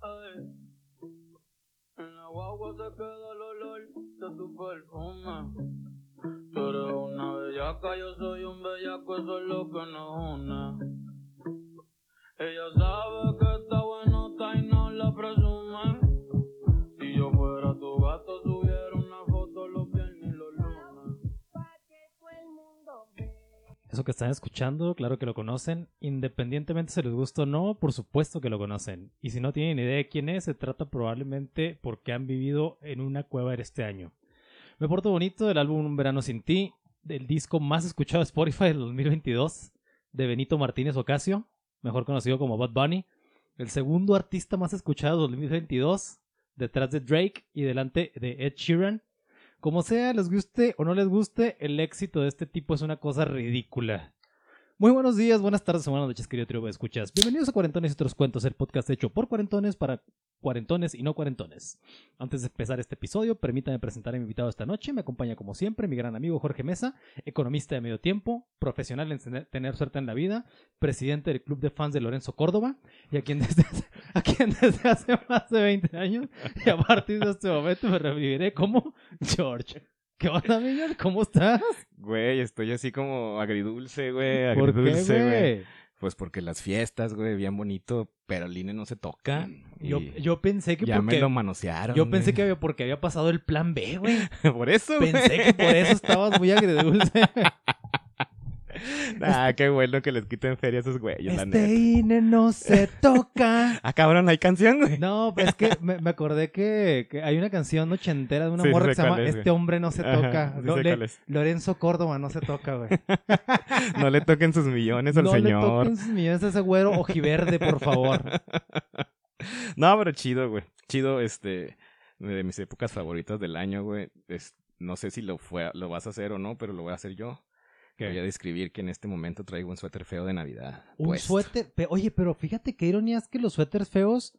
Ay. En la guagua se queda el olor de tu perfume. Tú eres una bellaca, yo soy un bellaco, eso es lo que nos une. Ella sabe que Eso que están escuchando, claro que lo conocen. Independientemente si les gusta o no, por supuesto que lo conocen. Y si no tienen idea de quién es, se trata probablemente porque han vivido en una cueva este año. Me porto bonito del álbum Un Verano Sin Ti, del disco más escuchado de Spotify del 2022, de Benito Martínez Ocasio, mejor conocido como Bad Bunny. El segundo artista más escuchado del 2022, detrás de Drake y delante de Ed Sheeran. Como sea, les guste o no les guste, el éxito de este tipo es una cosa ridícula. Muy buenos días, buenas tardes buenas noches, querido trío de escuchas. Bienvenidos a Cuarentones y otros cuentos, el podcast hecho por cuarentones para cuarentones y no cuarentones. Antes de empezar este episodio, permítame presentar a mi invitado esta noche. Me acompaña como siempre mi gran amigo Jorge Mesa, economista de medio tiempo, profesional en tener- suerte en la vida, presidente del club de fans de Lorenzo Córdoba y a quien desde a quien desde hace más de 20 años y a partir de este momento me reviviré como George. ¿Qué onda, amigo? ¿Cómo estás? Güey, estoy así como agridulce, güey, ¿Por qué, agridulce, güey. Pues porque las fiestas, güey, bien bonito, pero el INE no se toca. Yo, y yo pensé que ya porque... me lo manosearon. Yo pensé güey. que había, porque había pasado el plan B, güey. por eso, güey. Pensé que por eso estabas muy agridulce. Ah, qué bueno que les quiten feria a esos güeyes, la Este neta. INE no se toca. Ah, cabrón, hay canción, güey. No, pues es que me, me acordé que, que hay una canción ochentera de una Sí, morra que se llama es, Este hombre no se Ajá, toca. le-. Lorenzo Córdoba no se toca, güey. No le toquen sus millones al no le señor. toquen sus millones a ese güero ojiverde, por favor. No, pero chido, güey. Chido, este, de mis épocas favoritas del año, güey. Es- no sé si lo fue, lo vas a hacer o no, pero lo voy a hacer yo. ¿Qué? Voy a describir que en este momento traigo un suéter feo de Navidad. Un puesto. suéter. pe- Oye, pero fíjate qué ironía es que los suéteres feos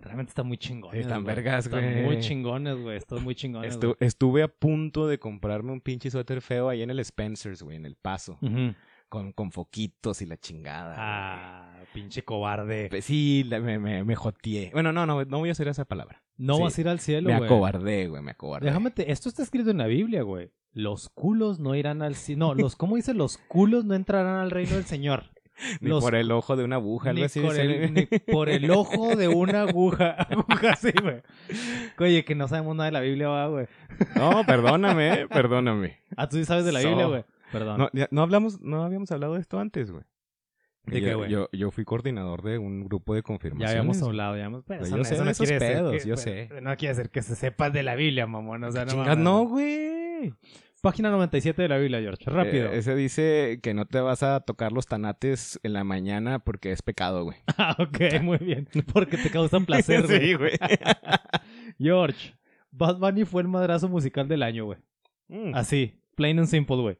realmente están muy chingones. Están güey. vergas, Están güey. muy chingones, güey. Están muy chingones. Estu- estuve a punto de comprarme un pinche suéter feo ahí en el Spencer's, güey, en El Paso. Ujú. Con, con foquitos y la chingada. güey. Ah, pinche cobarde. Pues sí, me, me, me joteé. Bueno, no, no, no voy a hacer esa palabra. No Sí. vas a ir al cielo, Me güey. acobardé, güey, me acobardé. Déjame te... Esto está escrito en la Biblia, güey. Los culos no irán al cielo. No, los, ¿cómo dice? Los culos no entrarán al reino del Señor. Ni los- por el ojo de una aguja, algo Ni así. por, el, ni por el ojo de una aguja. Aguja, sí, güey. Oye, que no sabemos nada de la Biblia, güey. No, perdóname, perdóname. Ah, tú sí sabes de la So. Biblia, güey. Perdón. No, ya- no hablamos, no habíamos hablado de esto antes, güey. ¿De yo, qué, güey? Yo, yo fui coordinador de un grupo de ya confirmaciones. habíamos hablado, ya habíamos... pero Yo sé no esos quiere decir pedos, que- yo sé. No quiere decir que se sepas de la Biblia, mamón. O sea, no, no, güey. Página 97 de la Biblia, George. Rápido. Eh, ese dice que no te vas a tocar los tanates en la mañana porque es pecado, güey. Ah, ok, muy bien. Porque te causan placer, güey. sí, güey. George, Bad Bunny fue el madrazo musical del año, güey. Mm, Así, plain and simple, güey.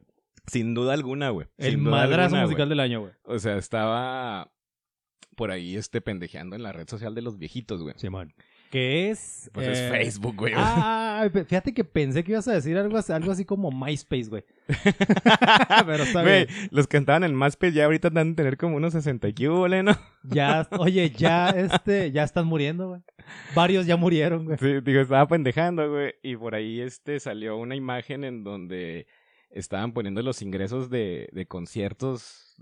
Sin duda alguna, güey. El madrazo alguna, musical güey. del año, güey. O sea, estaba por ahí este pendejeando en la red social de los viejitos, güey. Simón. Que es. Pues eh, es Facebook, güey. Ah, fíjate que pensé que ibas a decir algo, así- algo así como MySpace, güey. Pero está Güey, bien. los que estaban en MySpace ya ahorita dan a tener como unos 60 y ¿no? Ya, oye, ya, este, ya están muriendo, güey. Varios ya murieron, güey. Sí, digo, estaba pendejando, güey. Y por ahí este salió una imagen en donde estaban poniendo los ingresos de, de conciertos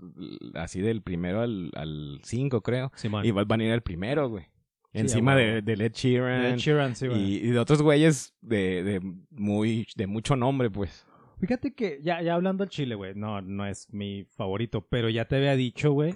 así del primero al, al cinco, creo. Simón. Y Bad Bunny era el primero, güey. Sí, Encima a de, de Led Sheeran. Sí, y, y de otros güeyes de, de muy de mucho nombre, pues. Fíjate que ya, ya hablando al chile, güey, no, no es mi favorito, pero ya te había dicho, güey,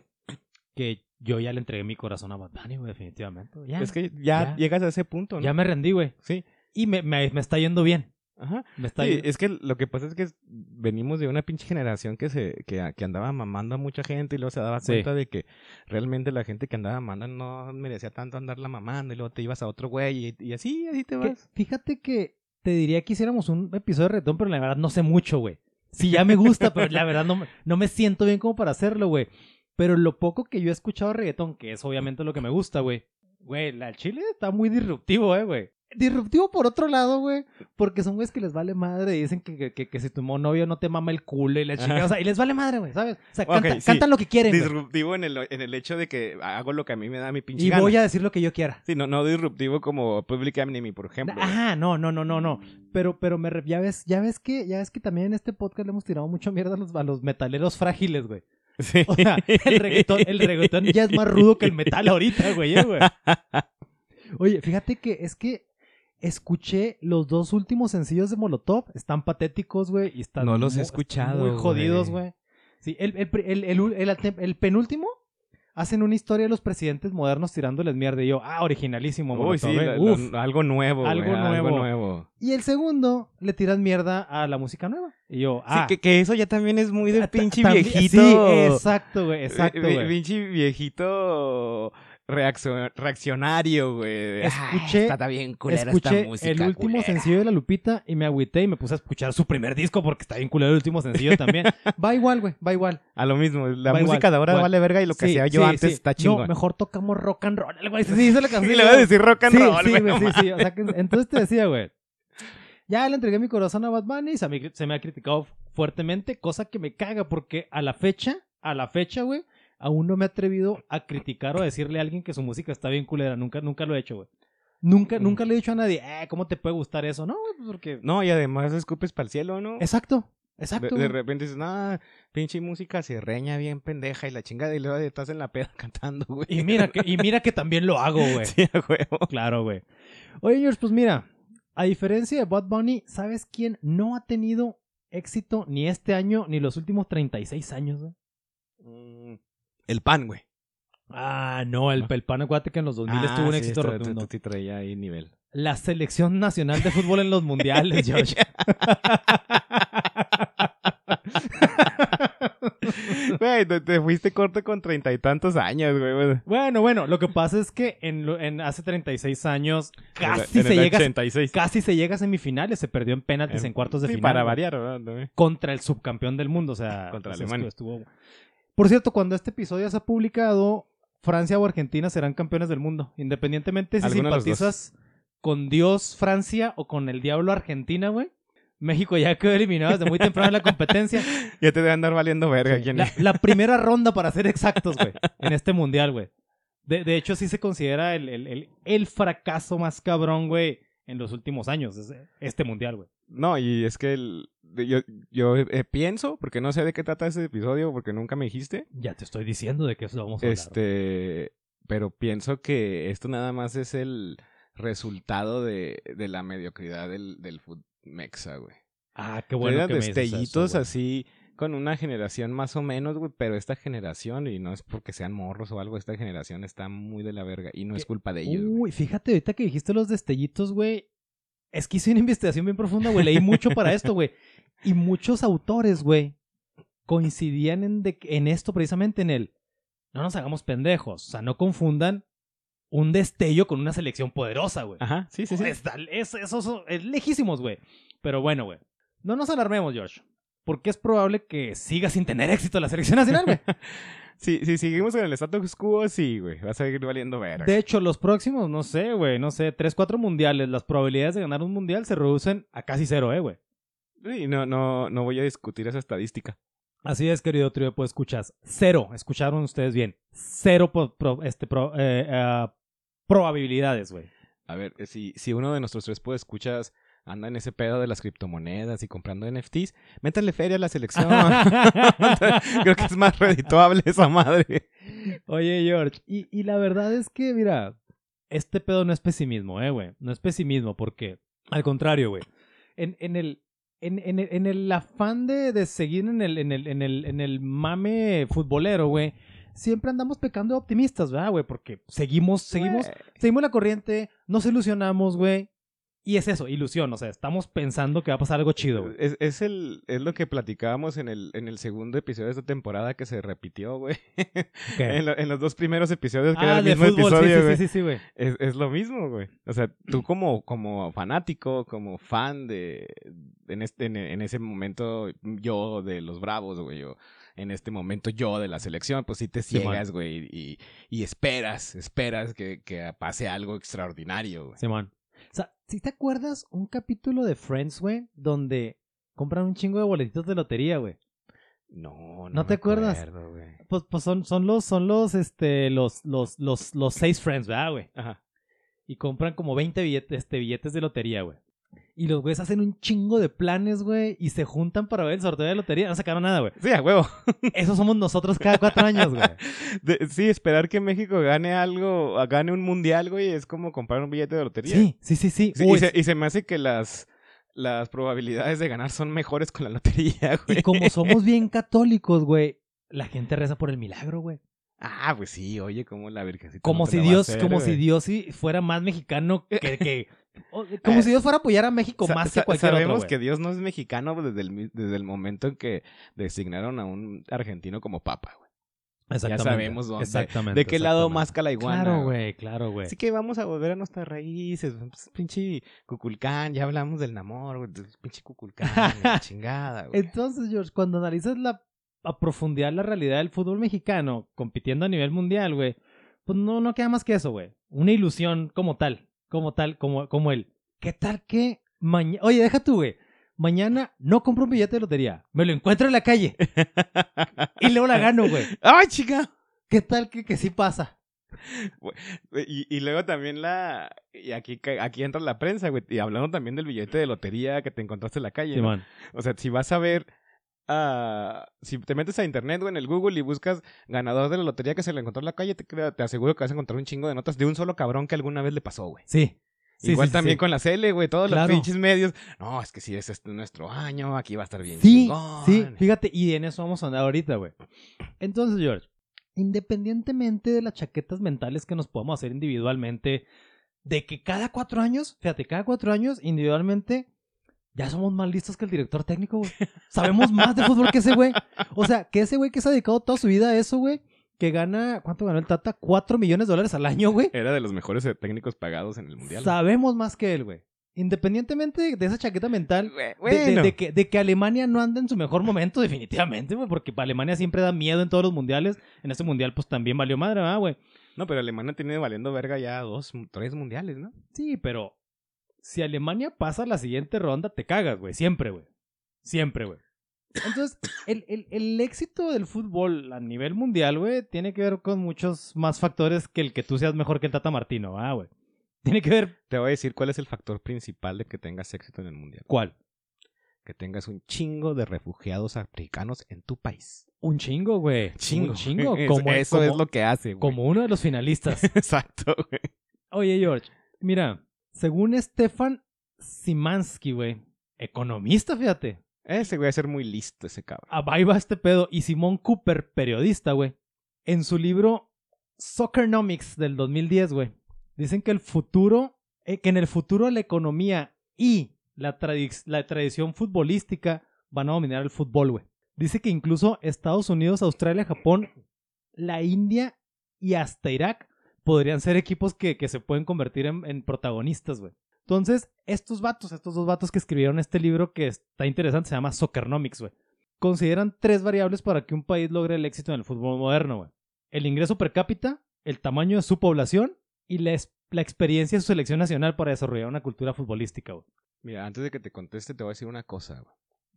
que yo ya le entregué mi corazón a Bad Bunny, güey, definitivamente. Ya, Es que ya, ya. llegas a ese punto, ¿no? ya me rendí, güey. Sí. Y me, me, me está yendo bien. Ajá. Me está Sí, es que lo que pasa es que venimos de una pinche generación que se que, que andaba mamando a mucha gente y luego se daba Sí. cuenta de que realmente la gente que andaba mamando no merecía tanto andarla mamando y luego te ibas a otro güey y, y así, así te que- vas. fíjate que te diría que hiciéramos un episodio de retón, pero la verdad no sé mucho, güey. Sí, ya me gusta, pero la verdad no, me- no me siento bien como para hacerlo, güey. Pero lo poco que yo he escuchado de reggaetón, que es obviamente lo que me gusta, güey. Güey, la el chile está muy disruptivo, eh, güey. Disruptivo por otro lado, güey, porque son güeyes que les vale madre y dicen que, que, que, que si tu novio no te mama el culo y la chingada, o sea, y les vale madre, güey, ¿sabes? O sea, Ok, canta- sí. cantan lo que quieren, Disruptivo en el, en el hecho de que hago lo que a mí me da mi pinche y gana. voy a decir lo que yo quiera. Sí, no, no disruptivo como Public Enemy, por ejemplo. Ajá, no, no, no, no, no. Pero, pero me ya ves, ya ves que, ya ves que también en este podcast le hemos tirado mucho mierda a los, a los metaleros frágiles, güey. Sí. O sea, el reggaetón, el reggaetón ya es más rudo que el metal ahorita, güey, eh, güey. Oye, fíjate que es que escuché los dos últimos sencillos de Molotov. Están patéticos, güey, y están No los he mu- escuchado, Muy jodidos, güey. Sí, el, penúltimo hacen una historia de los presidentes modernos tirándoles mierda. Y yo, ah, originalísimo, Uy, Molotov, sí, eh. la- algo nuevo, Algo nuevo. Algo nuevo. Y el segundo le tiran mierda a la música nueva. Y yo, ah. sí, que, que eso ya también es muy de ta- pinche viejito. Sí, exacto, güey, exacto, vi- güey. Pinche viejito reaccionario, güey. Escuché- Ah, está bien culera Escuché esta música. el último culera. sencillo de La Lupita y me agüité y me puse a escuchar su primer disco porque está bien culero el último sencillo también. va igual, güey, va igual. A lo mismo, la Va música igual, de ahora igual. vale verga y lo que Sí, hacía yo sí, antes sí. está No, chingón. mejor tocamos rock and roll, güey. Sí, dice la canción. y le voy a decir rock and sí, roll, sí, güey. sí, sí. O sea, que, entonces te decía, güey. Ya le entregué mi corazón a Bunny y se me, se me ha criticado fuertemente, cosa que me caga porque a la fecha, a la fecha, güey, aún no me he atrevido a criticar o a decirle a alguien que su música está bien culera. Nunca, nunca lo he hecho, güey. Nunca, Mm. nunca le he dicho a nadie, eh, ¿cómo te puede gustar eso? No, güey, pues porque... No, y además escupes para el cielo, ¿no? Exacto, De, exacto. de güey. repente dices, no, pinche música se reña bien pendeja y la chingada y luego estás en la peda cantando, güey. Y mira que, y mira que también lo hago, güey. Sí, a huevo. Claro, güey. Oye, George, pues mira, a diferencia de Bad Bunny, ¿sabes quién no ha tenido éxito ni este año ni los últimos 36 años, güey? Mm, El pan, güey. Ah, no, el, el pan acuérdate que en los 2000 Ah, estuvo un sí, éxito esto- rotundo. esto traía ahí nivel. La selección nacional de fútbol en los mundiales, George. Güey, te, te fuiste corto con treinta y tantos años, güey. güey. bueno, bueno, lo que pasa es que en, en hace 36 años casi En se llega 86. casi se llega a semifinales, se perdió en penaltis en cuartos de Sí, final. para variar, ¿verdad? Contra el subcampeón del mundo, o sea, Contra pues, Alemania. estuvo- estuvo- Por cierto, cuando este episodio se ha publicado, Francia o Argentina serán campeones del mundo, independientemente si simpatizas con Dios Francia o con el diablo Argentina, güey. México ya quedó eliminado desde muy temprano en la competencia. Ya te debe andar valiendo verga. Sí, ¿quién la, la primera ronda, para ser exactos, güey, en este mundial, güey. De, de hecho, sí se considera el, el, el, el fracaso más cabrón, güey, en los últimos años, es- este mundial, güey. No, y es que el- de- yo, yo eh, pienso, porque no sé de qué trata ese episodio, porque nunca me dijiste. Ya te estoy diciendo de que eso vamos a hablar. Este, pero pienso que esto nada más es el resultado de, de la mediocridad del, del food mexa, güey. Ah, qué bueno Eran que me dices eso, destellitos güey. Con una generación más o menos, güey, pero esta generación, y no es porque sean morros o algo, esta generación está muy de la verga y no es culpa de ellos. Uy, fíjate, ahorita que dijiste los destellitos, güey. Es que hice una investigación bien profunda, güey. Leí mucho para esto, güey. Y muchos autores, güey, coincidían en, de- en esto precisamente, en el... No nos hagamos pendejos. O sea, no confundan un destello con una selección poderosa, güey. Ajá, sí, sí, sí. Es, eso son- es lejísimos, güey. Pero bueno, güey. No nos alarmemos, George. Porque es probable que siga sin tener éxito la selección nacional, güey. Sí, si seguimos en el status quo, sí, güey, va a seguir valiendo verga. De hecho, los próximos, no sé, güey, no sé, tres, cuatro mundiales, las probabilidades de ganar un mundial se reducen a casi cero, eh, güey. Sí, no, no, no voy a discutir esa estadística. Así es, querido trío, pues escuchas. Cero, escucharon ustedes bien. Cero pro- este, pro- eh, ah, probabilidades, güey. A ver, eh, si, si uno de nuestros tres escuchas anda en ese pedo de las criptomonedas y comprando NFTs, métanle feria a la selección. Creo que es más redituable esa madre. Oye, George, y, y la verdad es que, mira, este pedo no es pesimismo, eh, güey. No es pesimismo, porque, al contrario, güey. En, en el. En, en el, en el afán de, de seguir en el, en, el, en, el, en el mame futbolero, güey, siempre andamos pecando de optimistas, ¿verdad, güey? Porque seguimos, seguimos, seguimos la corriente, nos ilusionamos, güey. Y es eso, ilusión, o sea, estamos pensando que va a pasar algo chido, güey. Es, es, el, es lo que platicábamos en el, en el segundo episodio de esta temporada que se repitió, güey. En, lo- en los dos primeros episodios que era Ah, el de mismo fútbol, sí, episodio, sí, güey. sí, sí, sí, güey. Es, es lo mismo, güey. O sea, tú como, como fanático, como fan de... En, este, en, en ese momento yo de los Bravos, güey. Yo, en este momento yo de la selección, pues sí te ciegas, güey. Y, y esperas, esperas que, que pase algo extraordinario, güey. Simón. O sea, si te acuerdas un capítulo de Friends, güey, donde compran un chingo de boletitos de lotería, güey. No, no. ¿No te me acuerdas? acuerdo. Pues, pues son, son los, son los, este, los, los, los, los seis friends, ¿verdad, güey? Ajá. Y compran como 20 billetes, este, billetes de lotería, güey. Y los güeyes hacen un chingo de planes, güey, y se juntan para ver el sorteo de lotería. No sacaron nada, güey. Sí, a huevo. Eso somos nosotros cada cuatro años, güey. De- sí, esperar que México gane algo, gane un mundial, güey, es como comprar un billete de lotería. Sí, sí, sí, sí. Sí, Uy, y, se, y se me hace que las, las probabilidades de ganar son mejores con la lotería, güey. y como somos bien católicos, güey, la gente reza por el milagro, güey. Ah, pues sí, oye, como la virgencita. Como no si Dios, hacer, como güey. si Dios fuera más mexicano que, que- como si Dios fuera a apoyar a México más que cualquier Sabemos otro, que. Dios no es mexicano desde el, desde el momento en que designaron a un argentino como papa, güey. Exactamente, sabemos dónde- exactamente, ¿De qué lado más la iguana? Claro, güey, claro, güey. Así que vamos a volver a nuestras raíces. pues, pinche Cuculcán, ya hablamos del Namor, güey. Pinche Cuculcán, chingada, güey. Entonces, George, cuando analizas la, a profundidad la realidad del fútbol mexicano compitiendo a nivel mundial, güey, pues no, no queda más que eso, güey. Una ilusión como tal, como tal, como, como el, ¿qué tal que mañana, oye, deja tú, güey, mañana no compro un billete de lotería, me lo encuentro en la calle y luego la gano, güey. ¡Ay, chica! ¿Qué tal que, que sí pasa? Y, y luego también la. Y aquí, aquí entra la prensa, güey. Y hablando también del billete de lotería que te encontraste en la calle. O sea, si vas a ver. Si te metes a internet, güey, en el Google y buscas ganador de la lotería que se le encontró en la calle, te, te aseguro que vas a encontrar un chingo de notas de un solo cabrón que alguna vez le pasó, güey. Sí. Sí, Igual sí, también sí. con la Cele, güey, todos Claro. los pinches medios. No, es que si es este nuestro año, aquí va a estar bien Sí, chingón. sí, fíjate, y en eso vamos a andar ahorita, güey. Entonces, George, independientemente de las chaquetas mentales que nos podamos hacer individualmente, de que cada cuatro años, fíjate, cada cuatro años, individualmente, ya somos más listos que el director técnico, güey. Sabemos más de fútbol que ese güey. O sea, que ese güey que se ha dedicado toda su vida a eso, güey, que gana, ¿cuánto ganó el Tata? Cuatro millones de dólares al año, güey. Era de los mejores eh, técnicos pagados en el mundial. Sabemos más que él, güey. Independientemente de esa chaqueta mental, Güey, de- de, bueno. de que, de que Alemania no anda en su mejor momento, definitivamente, güey, porque Alemania siempre da miedo en todos los mundiales. En este mundial, pues también valió madre, ¿verdad, güey? No, pero Alemania tiene valiendo verga ya dos, tres mundiales, ¿no? Sí, pero si Alemania pasa a la siguiente ronda, te cagas, güey. Siempre, güey. Siempre, güey. Entonces, el, el- el éxito del fútbol a nivel mundial, güey, tiene que ver con muchos más factores que el que tú seas mejor que el Tata Martino, ¿ah, güey? Tiene que ver. Te voy a decir cuál es el factor principal de que tengas éxito en el mundial. ¿Cuál? Que tengas un chingo de refugiados africanos en tu país. Un chingo, güey. Chingo. Un chingo. Eso, Como, eso como- es lo que hace, güey. como uno de los finalistas. Exacto, güey. Oye, George, mira, según Stefan Simansky, güey, economista, fíjate, Ese güey va a ser muy listo, ese cabrón. ah, ahí va este pedo, y Simón Cooper, periodista, güey, en su libro Soccernomics del 2010, güey, dicen que el futuro, eh, que en el futuro la economía y la, la tradición futbolística van a dominar el fútbol, güey. Dice que incluso Estados Unidos, Australia, Japón, la India y hasta Irak podrían ser equipos que, que se pueden convertir en, protagonistas, güey. Entonces, estos vatos, estos dos vatos que escribieron este libro que está interesante, se llama Soccernomics, güey. Consideran tres variables para que un país logre el éxito en el fútbol moderno, güey. El ingreso per cápita, el tamaño de su población y la, la experiencia de su selección nacional para desarrollar una cultura futbolística, güey. Mira, antes de que te conteste, te voy a decir una cosa, güey.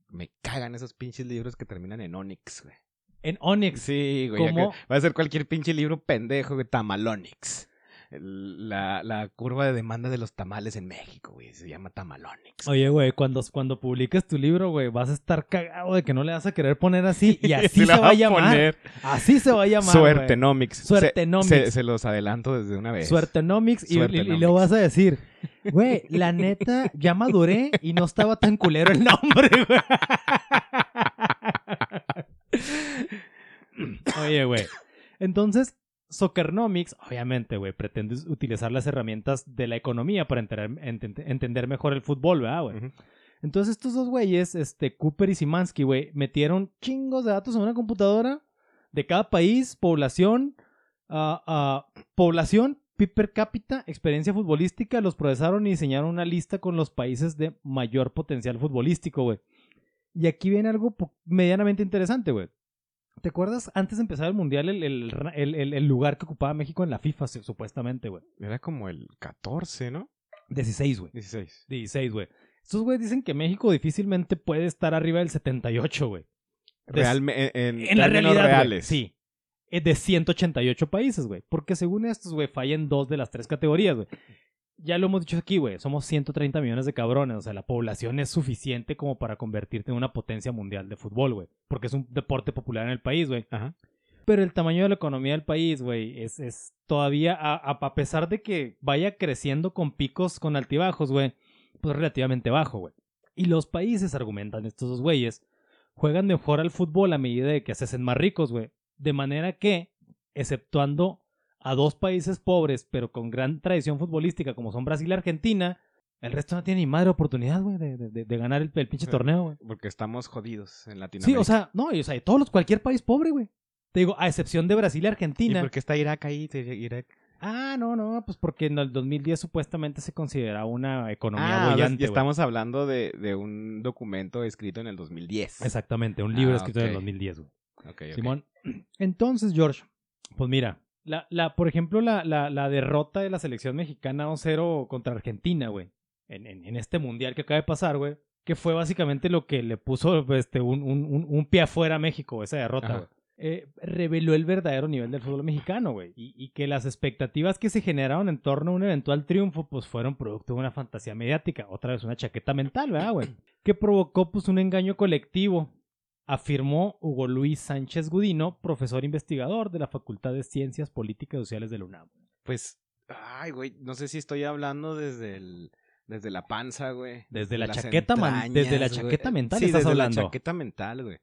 Me cagan esos pinches libros que terminan en Onyx, güey. En Onyx, Sí, güey. Va a ser cualquier pinche libro pendejo, güey. Tamalonix. La, la curva de demanda de los tamales en México, güey. Se llama Tamalonix. Oye, güey, cuando, cuando publiques tu libro, güey, vas a estar cagado de que no le vas a querer poner así y así Sí se la va a llamar. poner Así se va a llamar. güey. Suertenomics. Se- Suertenomics. Se, se los adelanto desde una vez. Suertenomics y, y- y Suertenomics. luego vas a decir, güey, la neta, ya maduré y no estaba tan culero el nombre, güey. Oye, güey. Entonces, Soccernomics, obviamente, güey, pretende utilizar las herramientas de la economía para enterar- entender mejor el fútbol, ¿verdad, güey? Entonces estos dos güeyes, este, Cooper y Simansky, güey, metieron chingos de datos en una computadora de cada país, población, ah, población, PIB per cápita, experiencia futbolística, los procesaron y diseñaron una lista con los países de mayor potencial futbolístico, güey. Y aquí viene algo medianamente interesante, güey. ¿Te acuerdas antes de empezar el mundial el, el, el- lugar que ocupaba México en la FIFA, su- supuestamente, güey? Era como el 14, ¿no? 16, güey. 16. 16, güey. Estos güey dicen que México difícilmente puede estar arriba del 78, güey. Des- Realme- en, en la realidad, reales. sí. Es de 188 países, güey. Porque según estos, güey, fallan dos de las tres categorías, güey. Ya lo hemos dicho aquí, güey. Somos 130 millones de cabrones. O sea, la población es suficiente como para convertirte en una potencia mundial de fútbol, güey. Porque es un deporte popular en el país, güey. Ajá. Pero el tamaño de la economía del país, güey, es, es todavía, a, a- a pesar de que vaya creciendo con picos, con altibajos, güey, pues relativamente bajo, güey. Y los países, argumentan estos dos güeyes, juegan mejor al fútbol a medida de que se hacen más ricos, güey. De manera que, exceptuando a dos países pobres, pero con gran tradición futbolística, como son Brasil y Argentina, el resto no tiene ni madre oportunidad, güey, de, de- de ganar el, el pinche Sí. torneo, güey. Porque estamos jodidos en Sí, Latinoamérica. o sea, no, y, o sea, todos los, cualquier país pobre, güey. Te digo, a excepción de Brasil y ¿Y Argentina. por qué está Irak ahí? Irak. Ah, no, no, pues porque en el 2010 supuestamente se consideraba una economía Ah, bollante. y estamos hablando de, de un documento escrito en el 2010. Exactamente, un libro Ah, escrito en el ok. 2010, güey. Ok, ok. Simón. Entonces, George, pues mira, la, la, por ejemplo, la, la, la derrota de la selección mexicana 2-0 contra Argentina, güey, en, en, en este mundial que acaba de pasar, güey, que fue básicamente lo que le puso este, un, un, un, un pie afuera a México, esa derrota, güey. Eh, reveló el verdadero nivel del fútbol mexicano, güey, y, y que las expectativas que se generaron en torno a un eventual triunfo, pues fueron producto de una fantasía mediática, otra vez una chaqueta mental, ¿verdad, güey? Que provocó, pues, un engaño colectivo afirmó Hugo Luis Sánchez Gudino, profesor investigador de la Facultad de Ciencias Políticas y Sociales de la UNAM. Pues, ay, güey, no sé si estoy hablando desde el... Desde la panza, güey. Desde la chaqueta man- desde la chaqueta güey. mental sí, estás desde hablando. la chaqueta mental, güey.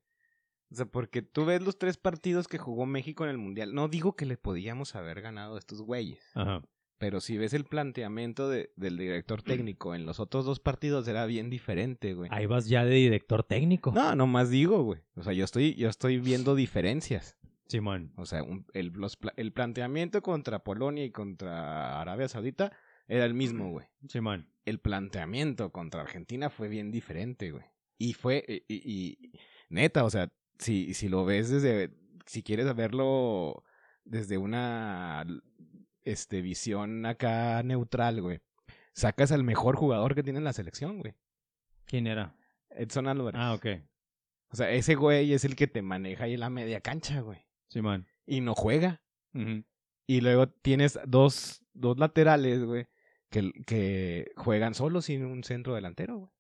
O sea, porque tú ves los tres partidos que jugó México en el Mundial. No digo que le podíamos haber ganado a estos güeyes. Ajá. Pero si ves el planteamiento de- del director técnico en los otros dos partidos era bien diferente, güey. Ahí vas ya de director técnico. No, nomás digo, güey. O sea, yo estoy, yo estoy viendo diferencias. Simón. O sea, un- el, los el planteamiento contra Polonia y contra Arabia Saudita era el mismo, güey. Simón. El planteamiento contra Argentina fue bien diferente, güey. Y fue, y, y- y- neta, o sea, si, si lo ves desde, si quieres verlo desde una, este, visión acá neutral, güey. Sacas al mejor jugador que tiene en la selección, güey. ¿Quién era? Edson Álvarez. Ah, ok. O sea, ese güey es el que te maneja ahí en la media cancha, güey. Simón. Y no juega. Y luego tienes dos, dos laterales, güey, que, que juegan solo sin un centro delantero, güey.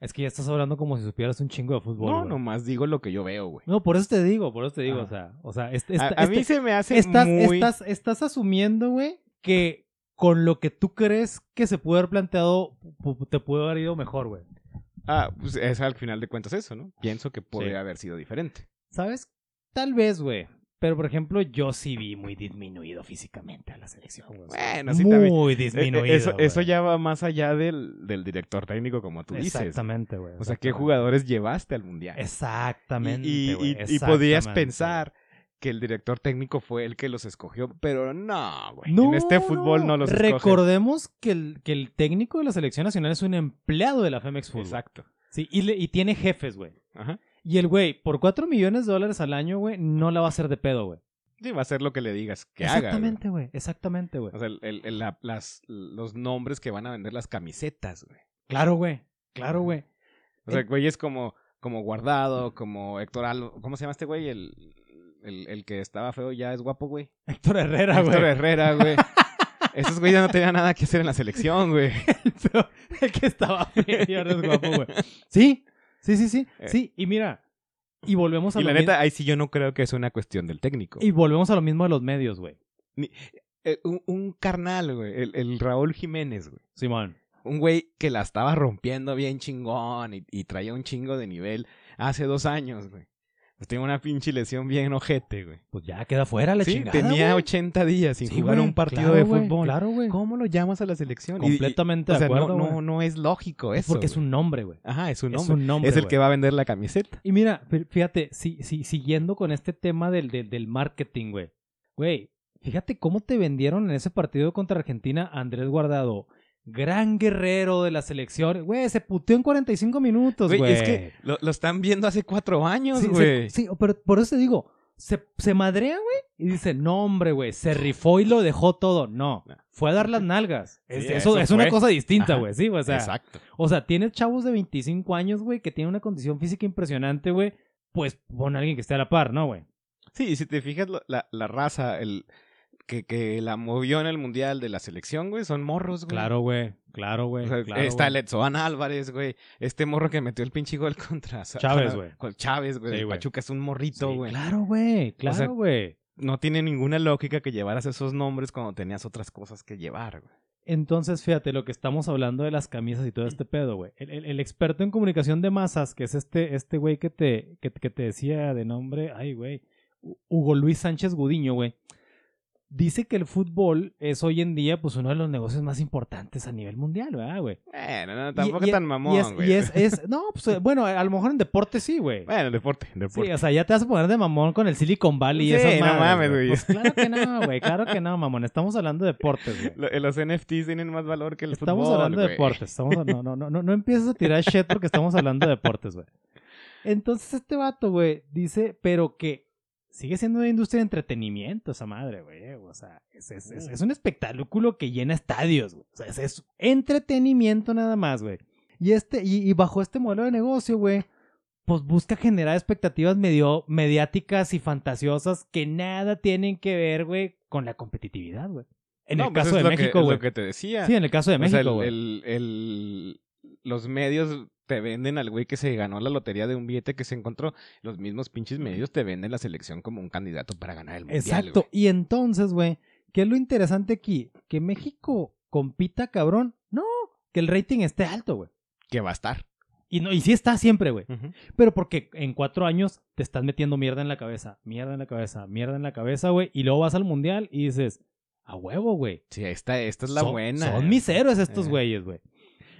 Es que ya estás hablando como si supieras un chingo de fútbol. No, güey. nomás digo lo que yo veo, güey. No, por eso te digo, por eso te digo, Ah. o sea, o sea, este, a, mí este- se me hace estás, muy... estás, estás asumiendo, güey, que con lo que tú crees que se pudo haber planteado, te pudo haber ido mejor, güey. Ah, pues es al final de cuentas eso, ¿no? Pienso que podría Sí. haber sido diferente. ¿Sabes? Tal vez, güey. Pero, por ejemplo, yo sí vi muy disminuido físicamente a la selección, güey. Sea, Bueno, sí también. Muy Eh, eh, disminuido. eso, eso ya va más allá del, del director técnico, como tú dices. Exactamente, güey. O sea, ¿qué jugadores llevaste al mundial? Exactamente. y, y, güey, y- y podías pensar que el director técnico fue el que los escogió, pero no, güey. No, en este fútbol no, los. Recordemos que el, que el técnico de la selección nacional es un empleado de la Femex Football. Exacto. Sí, y, le- y tiene jefes, güey. Ajá. Y el güey, por 4 millones de dólares al año, güey, no la va a hacer de pedo, güey. Sí, va a ser lo que le digas que haga. güey. Exactamente, güey. Exactamente, güey. O sea, el- el- el- la- las, los nombres que van a vender las camisetas, güey. Claro, güey. Claro, güey. O sea, güey es como, como Guardado, como Héctor Alba. ¿Cómo se llama este güey? El, el, el que estaba feo ya es guapo, güey. Héctor Herrera, Héctor güey. Herrera, güey. Esos güeyes ya no tenían nada que hacer en la selección, güey. El que estaba feo y ahora es guapo, güey. Sí, sí, sí, sí. Eh. Sí, y mira, y volvemos a Y lo la neta, ahí sí yo no creo que es una cuestión del técnico. Y volvemos a lo mismo de los medios, güey. Eh, un, un carnal, güey. El, el Raúl Jiménez, güey. Simón. Un güey que la estaba rompiendo bien chingón y, y traía un chingo de nivel hace dos años, güey. Tenía una pinche lesión bien ojete, güey. Pues ya queda fuera la Sí, chingada. tenía güey. 80 días sin Sí, jugar güey, un partido claro, de güey, fútbol. Claro, güey. ¿Cómo lo llamas a la selección? Y- y- Completamente o sea, de acuerdo. no, no, no es lógico Es eso. porque es un nombre, güey. Ajá, es un Es nombre. un nombre. es el que va a vender la camiseta. Y mira, fí- fíjate, si, si, siguiendo con este tema del, del, del marketing, güey. Güey, fíjate cómo te vendieron en ese partido contra Argentina a Andrés Guardado. Gran guerrero de la selección. Güey, se puteó en 45 minutos, Güey, güey. es que lo, lo están viendo hace cuatro años, Sí, güey. se- sí, pero por eso te digo, se, se madrea, güey, y dice, no, hombre, güey, se rifó y lo dejó todo. No, No. fue a dar las nalgas. Es- Sí, eso, eso es una cosa distinta, güey, sí, o sea. Exacto. O sea, tienes chavos de 25 años, güey, que tienen una condición física impresionante, güey, pues pon a alguien que esté a la par, ¿no, güey? Sí, y si te fijas, la raza el, que, que la movió en el mundial de la selección, güey, son morros, güey. Claro, güey, claro, güey. O sea, claro, está güey. el Edson Álvarez, güey. Este morro que metió el pinche gol contra Chávez, güey. Con Chávez, güey. Sí, güey. Pachuca es un morrito, Sí, güey. claro, güey, claro, sea, güey. No tiene ninguna lógica que llevaras esos nombres cuando tenías otras cosas que llevar, güey. Entonces, fíjate, lo que estamos hablando de las camisas y todo este pedo, güey. El, el- el experto en comunicación de masas, que es este este güey que te, que, que te decía de nombre, ay, güey, Hu- Hugo Luis Sánchez Gudiño, güey. Dice que el fútbol es hoy en día, pues, uno de los negocios más importantes a nivel mundial, ¿verdad, güey? Bueno, no, Y- tampoco y- tan y mamón, es- güey. Y es, es, no, pues, bueno, a lo mejor en deporte sí, güey. Bueno, deporte, deporte. Sí, o sea, ya te vas a poner de mamón con el Silicon Valley y Sí, esas no madres, mames, güey. Pues claro que no, güey, claro que no, mamón. Estamos hablando de deportes, güey. Lo- los NFTs tienen más valor que el Estamos fútbol, hablando de deportes. Estamos, no, no, no, no, no empieces a tirar shit porque estamos hablando de deportes, güey. Entonces este vato, güey, dice, pero que sigue siendo una industria de entretenimiento esa madre, güey. O sea, es, es, es- es un espectáculo que llena estadios, güey. O sea, es, entretenimiento nada más, güey. Y, este, y, y bajo este modelo de negocio, güey, pues busca generar expectativas medio mediáticas y fantasiosas que nada tienen que ver, güey, con la competitividad, güey. En No, el pues caso de México, güey. lo que te decía. Sí, en el caso de México, güey. los medios te venden al güey que se ganó la lotería de un billete que se encontró. Los mismos pinches medios te venden la selección como un candidato para ganar el mundial. Exacto. güey. Y entonces, güey, ¿qué es lo interesante aquí? Que México compita, cabrón. No, que el rating esté alto, güey. Que va a estar. Y, no, y sí está siempre, güey. Pero porque en cuatro años te estás metiendo mierda en la cabeza, mierda en la cabeza, mierda en la cabeza, güey. Y luego vas al mundial y dices, a huevo, güey. Sí, esta, esta es la son, buena. Son mis héroes estos Eh. güeyes, güey.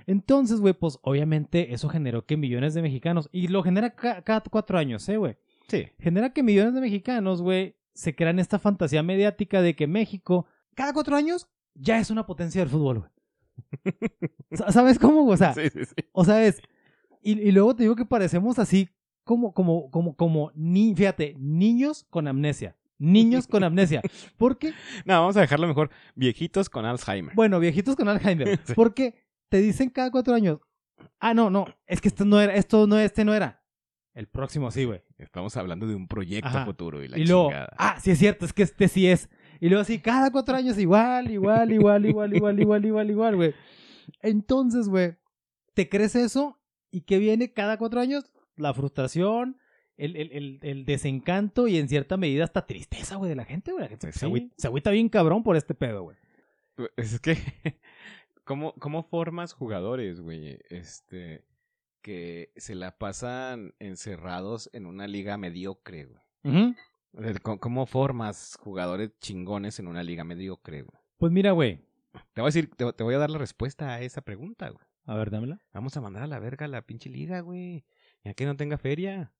Entonces, güey, pues obviamente eso generó que millones de mexicanos, y lo genera ca- cada cuatro años, ¿eh, güey? Sí. genera que millones de mexicanos, güey, se crean esta fantasía mediática de que México, cada cuatro años, ya es una potencia del fútbol, güey. Sa- ¿Sabes cómo? O sea, sí, sí, sí. o sea, es. Y, y luego te digo que parecemos así como, como, como, como, ni, fíjate, niños con amnesia. Niños con amnesia. Porque, No, vamos a dejarlo mejor. Viejitos con Alzheimer. bueno, viejitos con Alzheimer. Porque te dicen cada cuatro años, ah, no, no, es que esto no era, esto no, este no era. El próximo sí, güey. Estamos hablando de un proyecto Ajá. futuro y la y luego, chingada. ah, sí es cierto, es que este sí es. Y luego así, cada cuatro años igual, igual, igual, igual, igual, igual, igual, igual, güey. Entonces, güey, te crees eso y que viene cada cuatro años la frustración, el, el, el, el desencanto y en cierta medida hasta tristeza, güey, de la gente, güey. La gente Pues se, sí. agüita, se agüita bien cabrón por este pedo, güey. Es que, ¿cómo, cómo formas jugadores, güey? Este, que se la pasan encerrados en una liga mediocre, güey. ¿Cómo, formas jugadores chingones en una liga mediocre, güey? Pues mira, güey. Te voy a decir, te, te voy a dar la respuesta a esa pregunta, güey. A ver, dámela. Vamos a mandar a la verga la pinche liga, güey. Ya que no tenga feria.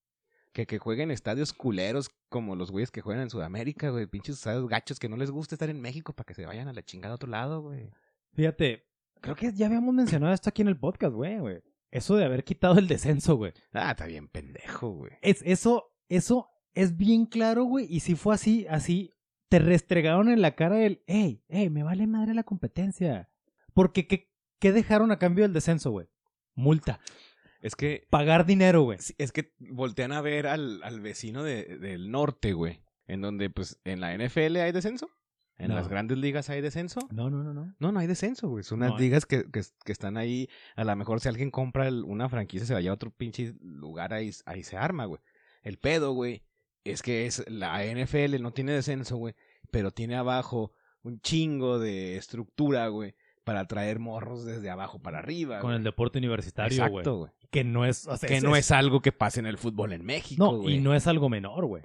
Que, que jueguen estadios culeros como los güeyes que juegan en Sudamérica, güey. Pinches estadios gachos que no les gusta estar en México para que se vayan a la chingada a otro lado, güey. Fíjate, creo que ya habíamos mencionado esto aquí en el podcast, güey, güey. Eso de haber quitado el descenso, güey. Ah, está bien pendejo, güey. Es, eso, eso es bien claro, güey. Y si fue así, así, te restregaron en la cara el, hey, hey, me vale madre la competencia. Porque, ¿qué, qué dejaron a cambio del descenso, güey? Multa. Es que, Pagar dinero, güey. es que voltean a ver al, al vecino de- del norte, güey. En donde, pues, en la NFL hay descenso. En No. las grandes ligas hay descenso. No, no, no, no. No, no hay descenso, güey. Son unas No ligas que, que, que están ahí. A lo mejor si alguien compra el- una franquicia, se va a otro pinche lugar, ahí, ahí se arma, güey. El pedo, güey, es que es la NFL no tiene descenso, güey. Pero tiene abajo un chingo de estructura, güey. Para traer morros desde abajo para arriba. Con güey. el deporte universitario, güey. Exacto, güey. Que no es. o sea, Que no es algo que pase en el fútbol en México, No, güey. y no es algo menor, güey.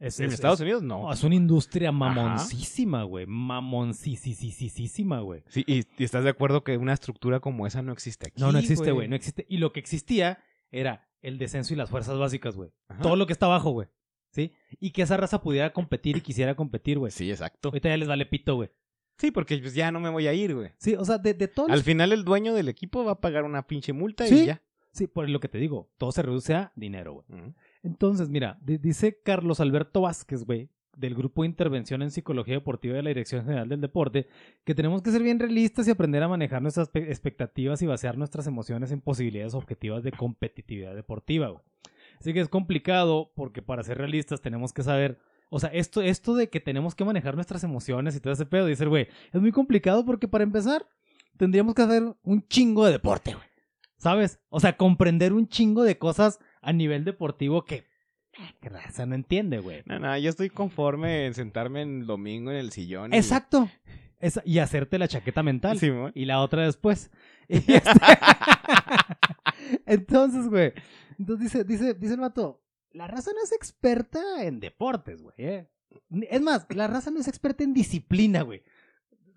Es, En es- Estados es- Unidos no, es una industria mamoncísima, güey. Mamoncísima, güey. Sí, y, y estás de acuerdo que una estructura como esa no existe aquí. No, no existe, güey. No existe. Y lo que existía era el descenso y las fuerzas básicas, güey. Todo lo que está abajo, güey. ¿Sí? Y que esa raza pudiera competir y quisiera competir, güey. Sí, exacto. Ahorita ya les vale pito, güey. Sí, porque pues ya no me voy a ir, güey. Sí, o sea, de, de todos. Al final el dueño del equipo va a pagar una pinche multa Sí. y ya. Sí, por lo que te digo. Todo se reduce a dinero, güey. Ujú. Entonces, mira, di- dice Carlos Alberto Vázquez, güey, del Grupo de Intervención en Psicología Deportiva de la Dirección General del Deporte, que tenemos que ser bien realistas y aprender a manejar nuestras pe- expectativas y vaciar nuestras emociones en posibilidades objetivas de competitividad deportiva, güey. Así que es complicado porque para ser realistas tenemos que saber, o sea, esto, esto de que tenemos que manejar nuestras emociones y todo ese pedo, dice el güey, es muy complicado porque para empezar tendríamos que hacer un chingo de deporte, güey. ¿Sabes? O sea, comprender un chingo de cosas a nivel deportivo que, eh, que raza no entiende, güey. No, no, yo estoy conforme en sentarme en domingo en el sillón. y- Exacto. Esa- y hacerte la chaqueta mental. Simón. y la otra después. Y este- Entonces, güey. Entonces dice, dice, dice el vato, la raza no es experta en deportes, güey. ¿eh? Es más, la raza no es experta en disciplina, güey.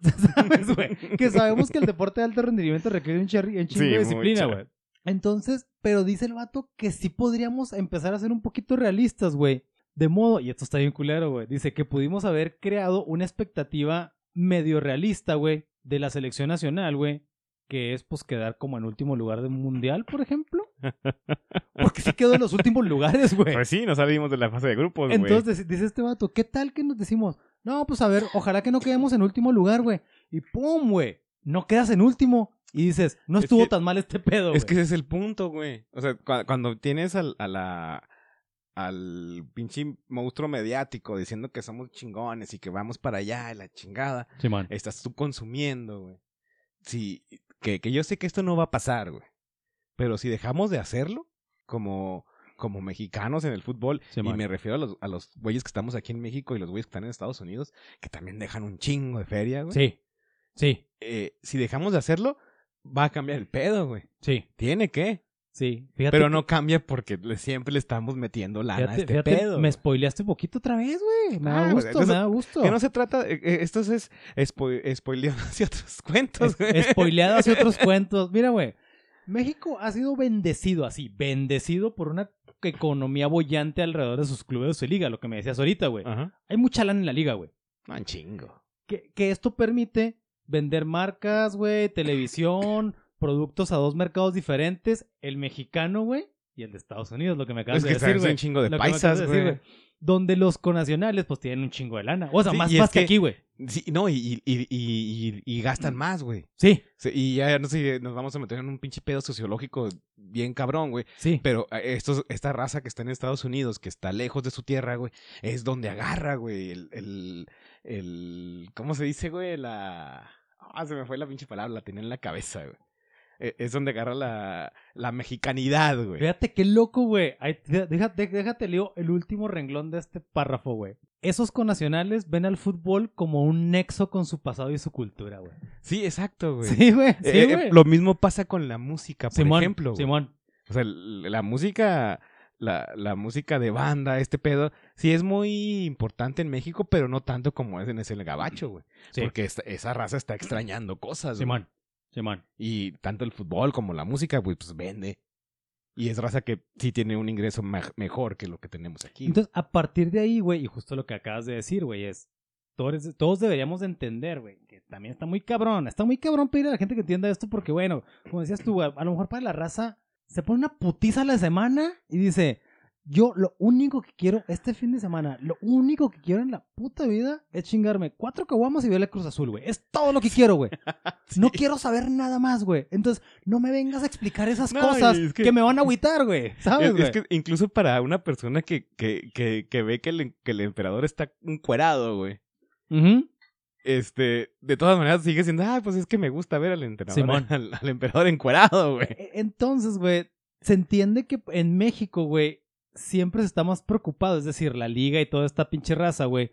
¿Sabes, güey? Que sabemos que el deporte de alto rendimiento requiere un, cherry- un chingo Sí, de disciplina, güey. Entonces, pero dice el vato que sí podríamos empezar a ser un poquito realistas, güey. De modo, y esto está bien culero, güey. Dice que pudimos haber creado una expectativa medio realista, güey, de la selección nacional, güey. Que es, pues, quedar como en último lugar de un mundial, por ejemplo. Porque sí quedó en los últimos lugares, güey. Pues sí, no salimos de la fase de grupos, güey. Entonces dice- dice este vato, ¿qué tal que nos decimos? No, pues a ver, ojalá que no quedemos en último lugar, güey. Y pum, güey. No quedas en último. Y dices, no Es estuvo que- tan mal este pedo, Es que ese es el punto, güey. O sea, cua- cuando tienes al, a la al pinche monstruo mediático diciendo que somos chingones y que vamos para allá y la chingada, estás tú consumiendo, güey. Sí, que, que yo sé que esto no va a pasar, güey. Pero si dejamos de hacerlo, como, como mexicanos en el fútbol, y me refiero a los, a los güeyes que estamos aquí en México y los güeyes que están en Estados Unidos, que también dejan un chingo de feria, güey. Sí, sí, Eh, si dejamos de hacerlo, va a cambiar el pedo, güey. sí, Tiene que. sí. Fíjate Pero que- no cambia porque le- siempre le estamos metiendo lana a este fíjate, pedo. me güey. spoileaste un poquito otra vez, güey. Me Ah, da güey, gusto, entonces, me da gusto. Que no se trata, eh, eh, esto es spo- spoileando hacia otros cuentos, güey. Es- spoileado hacia otros cuentos. Mira, güey. México ha sido bendecido así, bendecido por una economía bollante alrededor de sus clubes de su liga, lo que me decías ahorita, güey. Hay mucha lana en la liga, güey. No, un chingo. que, que esto permite vender marcas, güey, televisión, productos a dos mercados diferentes, el mexicano, güey, y el de Estados Unidos, lo que me acabas Es de que decir, güey. un chingo de Lo paisas, güey. Donde los conacionales, pues, tienen un chingo de lana. O sea, Sí, más, más que, que- aquí, güey. Sí, no, y, y, y, y- y gastan más, güey. Sí, Sí, Y ya no sé, nos vamos a meter en un pinche pedo sociológico bien cabrón, güey. sí. Pero eh, estos, esta raza que está en Estados Unidos, que está lejos de su tierra, güey, es donde agarra, güey, el, el, el, ¿cómo se dice, güey? La, ah, se me fue la pinche palabra, la tenía en la cabeza, güey. Eh, Es donde agarra la, la mexicanidad, güey. Fíjate qué loco, güey. Déjate, déjate, leo el último renglón de este párrafo, güey. Esos conacionales ven al fútbol como un nexo con su pasado y su cultura, güey. Sí, exacto, güey. Sí, güey. Sí, Eh, eh, lo mismo pasa con la música, por Simón, ejemplo. güey. Simón. O sea, la música, la, la música de banda, este pedo, sí es muy importante en México, pero no tanto como es en ese gabacho, güey. Sí. Porque esta- esa raza está extrañando cosas, güey. Simón. Simón. Y tanto el fútbol como la música, güey, pues vende. Y es raza que sí tiene un ingreso me- mejor que lo que tenemos aquí. Entonces, a partir de ahí, güey, y justo lo que acabas de decir, güey, es. Todos, todos deberíamos de entender, güey, que también está muy cabrón. Está muy cabrón pedir a la gente que entienda esto porque, bueno, como decías tú, güey, a lo mejor para la raza se pone una putiza a la semana y dice: Yo lo único que quiero este fin de semana, lo único que quiero en la puta vida es chingarme cuatro caguamas y ver la Cruz Azul, güey. Es todo lo que quiero, güey. No quiero saber nada más, güey. Entonces, no me vengas a explicar esas No, cosas es que... que- me van a agüitar, güey. ¿Sabes, Es, güey? es que incluso para una persona que, que, que, que ve que el, que el emperador está encuerado, güey. Este, de todas maneras sigue siendo, ah, pues es que me gusta ver al emperador, Simón. al, al emperador encuerado, güey. E- Entonces, güey, se entiende que en México, güey, siempre se está más preocupado, es decir, la liga y toda esta pinche raza, güey,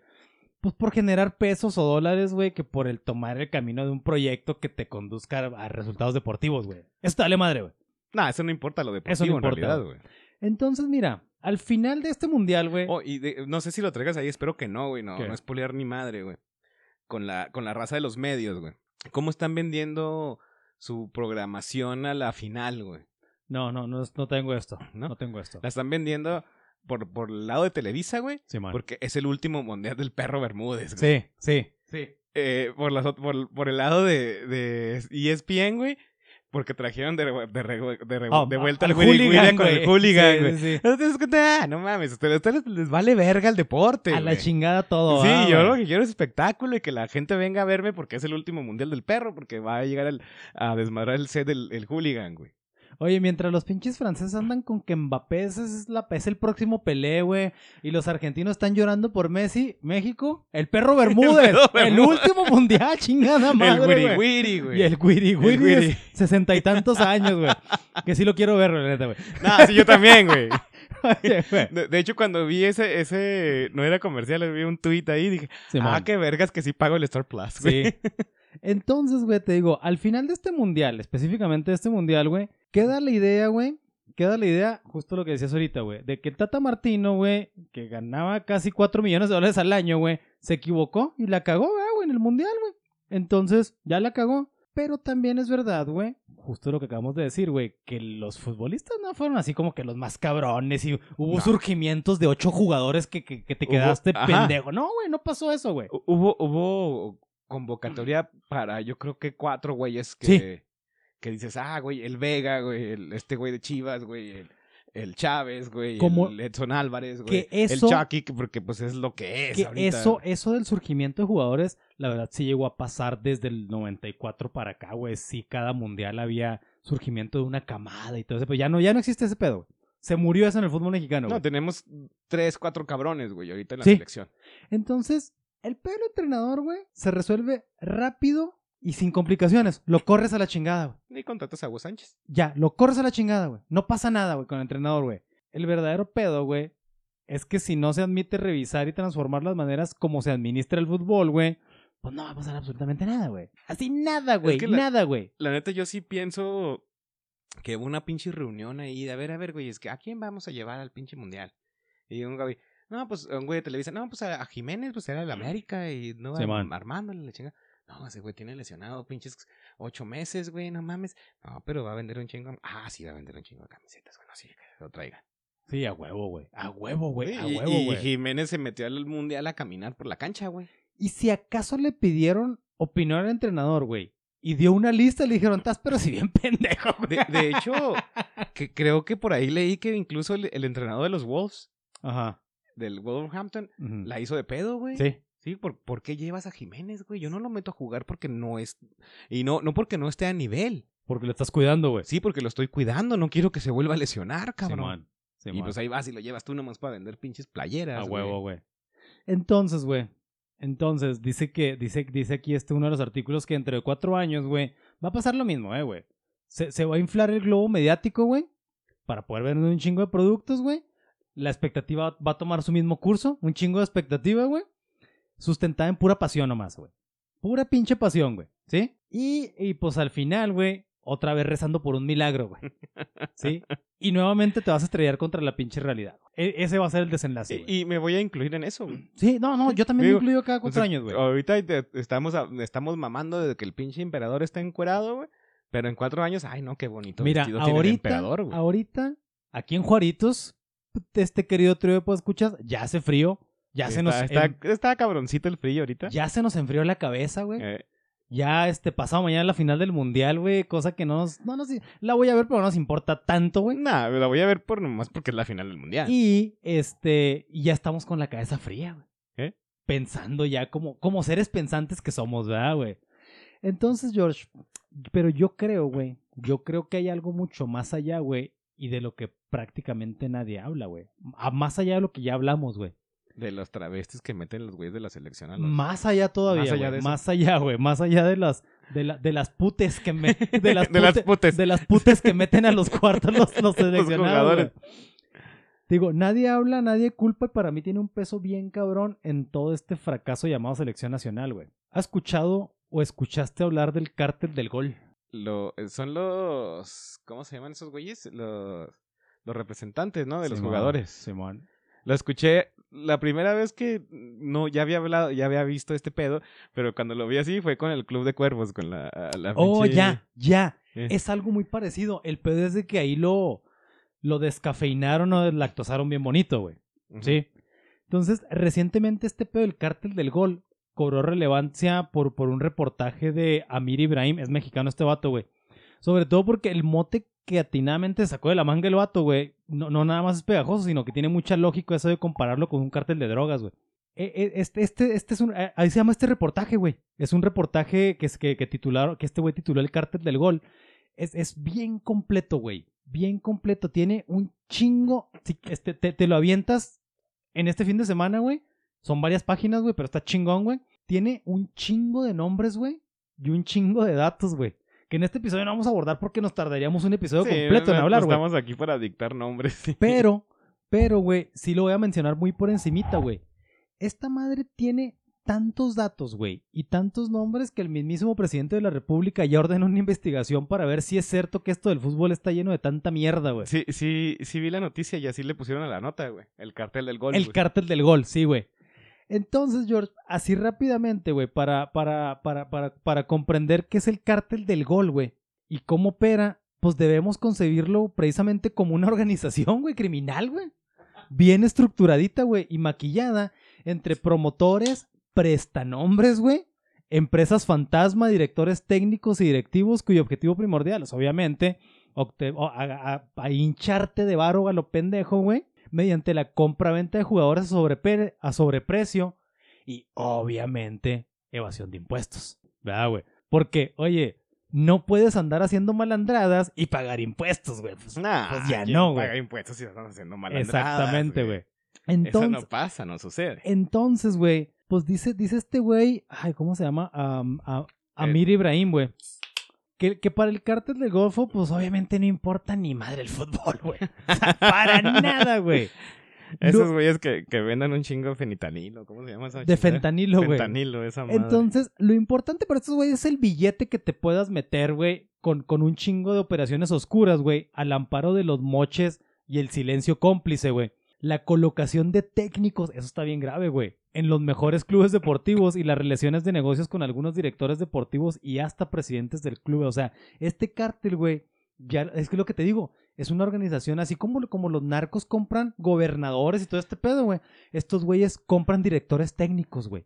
pues por generar pesos o dólares, güey, que por el tomar el camino de un proyecto que te conduzca a resultados deportivos, güey. Eso te vale madre, güey. Nah, eso no importa lo deportivo Eso no en importa, realidad, güey. Entonces, mira, al final de este mundial, güey, Oh, y de- no sé si lo traigas ahí, espero que no, güey. No, ¿Qué? no es poliar ni madre, güey. Con la, con la raza de los medios, güey. ¿Cómo están vendiendo su programación a la final, güey? No, no, no, no tengo esto. ¿No? No, tengo esto. La están vendiendo por, por el lado de Televisa, güey. Sí, man. Porque es el último mundial del perro Bermúdez, güey. Sí, sí, sí. Eh, por, las por, por el lado de, de ESPN, güey. porque trajeron de, re- de, de, de vuelta al al Willy hooligan, William con el hooligan, güey. sí, sí. Ah, no mames, a ustedes, les vale verga el deporte, A la chingada todo. Sí, ah, yo lo que quiero es espectáculo y que la gente venga a verme porque es el último mundial del perro, porque va a llegar al- a desmadrar el set del el hooligan, güey. Oye, mientras los pinches franceses andan con que Mbappé es, la, es el próximo Pelé, güey, y los argentinos están llorando por Messi, México, el perro Bermúdez, el, último mundial, chingada madre, el güey. Y el Wiri. de sesenta y tantos años, güey. Que sí lo quiero ver, la neta, güey. No, sí, yo también, güey. De, de hecho, cuando vi ese, ese, no era comercial, vi un tuit ahí y dije, Simón. ah, qué vergas que sí pago el Star Plus, güey. Sí. Entonces, güey, te digo, al final de este mundial, específicamente de este mundial, güey, queda la idea, güey, queda la idea, justo lo que decías ahorita, güey, de que Tata Martino, güey, que ganaba casi 4 millones de dólares al año, güey, se equivocó y la cagó, ah, güey, en el mundial, güey. Entonces, ya la cagó. Pero también es verdad, güey, justo lo que acabamos de decir, güey, que los futbolistas no fueron así como que los más cabrones y hubo No. surgimientos de ocho jugadores que, que, que te Hubo- quedaste ajá. pendejo. No, güey, no pasó eso, güey. Hu- Hubo, hubo convocatoria para, yo creo que cuatro güeyes que, Sí. que dices, ah, güey, el Vega, güey, el, este güey de Chivas, güey, el, el Chávez, güey, Como- el Edson Álvarez, güey, que eso- el Chucky, que- porque pues es lo que es que ahorita. eso, eso del surgimiento de jugadores, la verdad sí llegó a pasar desde el 94 para acá, güey. Sí, cada mundial había surgimiento de una camada y todo eso, pero ya no, ya no existe ese pedo. güey. Se murió eso en el fútbol mexicano, No, güey. tenemos tres, cuatro cabrones, güey, ahorita en la Sí. selección. Entonces, el pedo del entrenador, güey, se resuelve rápido y sin complicaciones. Lo corres a la chingada, güey. Ni contratas a Hugo Sánchez. Ya, lo corres a la chingada, güey. No pasa nada, güey, con el entrenador, güey. El verdadero pedo, güey, es que si no se admite revisar y transformar las maneras como se administra el fútbol, güey, pues no va a pasar absolutamente nada, güey. Así nada, güey. que Nada, güey. La neta, yo sí pienso que hubo una pinche reunión ahí de a ver, a ver, güey, es que ¿a quién vamos a llevar al pinche mundial? Y un güey, no, pues un güey de Televisa, no, pues a, a Jiménez, pues era de la América y no, Sí, armándole la chinga. No, ese güey tiene lesionado pinches ocho meses, güey, no mames. No, pero va a vender un chingo. Ah, sí, va a vender un chingo de camisetas, bueno, sí, que lo traiga. Sí, a huevo, güey. A huevo, güey. A y, huevo, y güey. Jiménez se metió al mundial a caminar por la cancha, güey. Y si acaso le pidieron opinión al entrenador, güey, y dio una lista, le dijeron, estás pero si bien pendejo, güey. De, de hecho, que creo que por ahí leí que incluso el, el entrenador de los Wolves, Ajá. Del Wolverhampton, la hizo de pedo, güey. Sí. Sí, ¿por, ¿por qué llevas a Jiménez, güey? Yo no lo meto a jugar porque no es... Y no, no porque no esté a nivel. Porque lo estás cuidando, güey. Sí, porque lo estoy cuidando. No quiero que se vuelva a lesionar, cabrón. Simón. y Simón. pues ahí vas y lo llevas tú nomás para vender pinches playeras, A huevo, güey. Entonces, güey. Entonces, dice que, dice, dice aquí este uno de los artículos que entre cuatro años, güey, va a pasar lo mismo, eh, güey. Se, se va a inflar el globo mediático, güey, para poder vender un chingo de productos, güey. La expectativa va a tomar su mismo curso, un chingo de expectativa, güey. Sustentada en pura pasión nomás, güey. Pura pinche pasión, güey. ¿Sí? Y, y pues al final, güey, otra vez rezando por un milagro, güey. ¿Sí? Y nuevamente te vas a estrellar contra la pinche realidad. E- ese va a ser el desenlace, güey. Y, y me voy a incluir en eso, güey. Sí, no, no, yo también Digo, me incluyo cada cuatro años, güey. Ahorita te- estamos, estamos mamando de que el pinche emperador está encuerado, güey. Pero en cuatro años, ay, no, qué bonito Mira, vestido tiene el ahorita, emperador, güey. ahorita, aquí en Juaritos, este querido trío de escuchas, ya hace frío, ya se nos, está, em- está, cabroncito el frío ahorita. ya se nos enfrió la cabeza, güey. Eh, Ya, este, pasado mañana la final del mundial, güey, cosa que no nos, no nos, la voy a ver, pero no nos importa tanto, güey. nah, la voy a ver por nomás porque es la final del mundial. Y, este, y ya estamos con la cabeza fría, güey. ¿Eh? Pensando ya como, como seres pensantes que somos, ¿verdad, güey? Entonces, George, pero yo creo, güey, yo creo que hay algo mucho más allá, güey, y de lo que prácticamente nadie habla, güey. A- Más allá de lo que ya hablamos, güey. De los travestis que meten los güeyes de la selección a los... Más allá todavía, Más allá güey. Más allá, güey. Más allá de las, de, la- de las putes que me, de las, De las putes. de las putes que meten a los cuartos los, los seleccionados. Digo, nadie habla, nadie culpa y para mí tiene un peso bien cabrón en todo este fracaso llamado selección nacional, güey. ¿Has escuchado o escuchaste hablar del cártel del gol? Lo, eh, son los... ¿Cómo se llaman esos güeyes? Los, los representantes, ¿no? De los jugadores. Simón. Lo escuché la primera vez que no ya había hablado, ya había visto este pedo, pero cuando lo vi así fue con el Club de Cuervos, con la, la Oh, pinche- ya, ya. Eh. Es algo muy parecido. El pedo es de que ahí lo, lo descafeinaron o deslactosaron bien bonito, güey. Sí. Entonces, recientemente este pedo del cártel del gol cobró relevancia por, por un reportaje de Amir Ibrahim, es mexicano este vato, güey, Sobre todo porque el mote que atinadamente sacó de la manga el vato, güey, no, no nada más es pegajoso, sino que tiene mucha lógica eso de compararlo con un cártel de drogas, güey. E- e- Este, este, este es un. eh, Ahí se llama este reportaje, güey. Es un reportaje que, es, que, que titularon, que este güey tituló El Cártel del Gol. Es, es bien completo, güey. Bien completo. Tiene un chingo. este, te, te lo avientas en este fin de semana, güey. Son varias páginas, güey, pero está chingón, güey. Tiene un chingo de nombres, güey. Y un chingo de datos, güey. Que en este episodio no vamos a abordar porque nos tardaríamos un episodio Sí, completo en hablar, güey. Estamos aquí para dictar nombres. sí. Pero, pero, güey, sí lo voy a mencionar muy por encimita, güey. Esta madre tiene tantos datos, güey, y tantos nombres que el mismísimo presidente de la República ya ordenó una investigación para ver si es cierto que esto del fútbol está lleno de tanta mierda, güey. Sí, sí, sí vi la noticia y así le pusieron a la nota, güey. El cartel del gol. El güey. cártel del gol, sí, güey. Entonces, George, así rápidamente, güey, para, para, para, para, para comprender qué es el cártel del gol, güey, y cómo opera, pues debemos concebirlo precisamente como una organización, güey, criminal, güey. Bien estructuradita, güey, y maquillada entre promotores, prestanombres, güey, empresas fantasma, directores técnicos y directivos cuyo objetivo primordial es, obviamente, a, a- a hincharte de varo a lo pendejo, güey, mediante la compra-venta de jugadores a, sobreprecio y, obviamente, evasión de impuestos. ¿Verdad, güey? Porque, oye, no puedes andar haciendo malandradas y pagar impuestos, güey. Pues, Nah, pues ya ¿quién no, güey. paga impuestos si están haciendo mal. Exactamente, güey. Eso no pasa, no sucede. entonces, güey, pues dice, dice este güey, ay, ¿cómo se llama? A- Amir Ibrahim, güey. Que, que para el cártel del Golfo, pues obviamente no importa ni madre el fútbol, güey. O sea, para nada, güey. Esos Lo- güeyes que, que vendan un chingo de fenitanilo, ¿cómo se llama esa de chingada? fentanilo, güey. Fentanilo, esa madre. Entonces, lo importante para estos güeyes es el billete que te puedas meter, güey, con, con un chingo de operaciones oscuras, güey, al amparo de los moches y el silencio cómplice, güey. La colocación de técnicos, eso está bien grave, güey. En los mejores clubes deportivos y las relaciones de negocios con algunos directores deportivos y hasta presidentes del club. O sea, este cártel, güey, ya es que lo que te digo, es una organización así como, como los narcos compran gobernadores y todo este pedo, güey. Estos güeyes compran directores técnicos, güey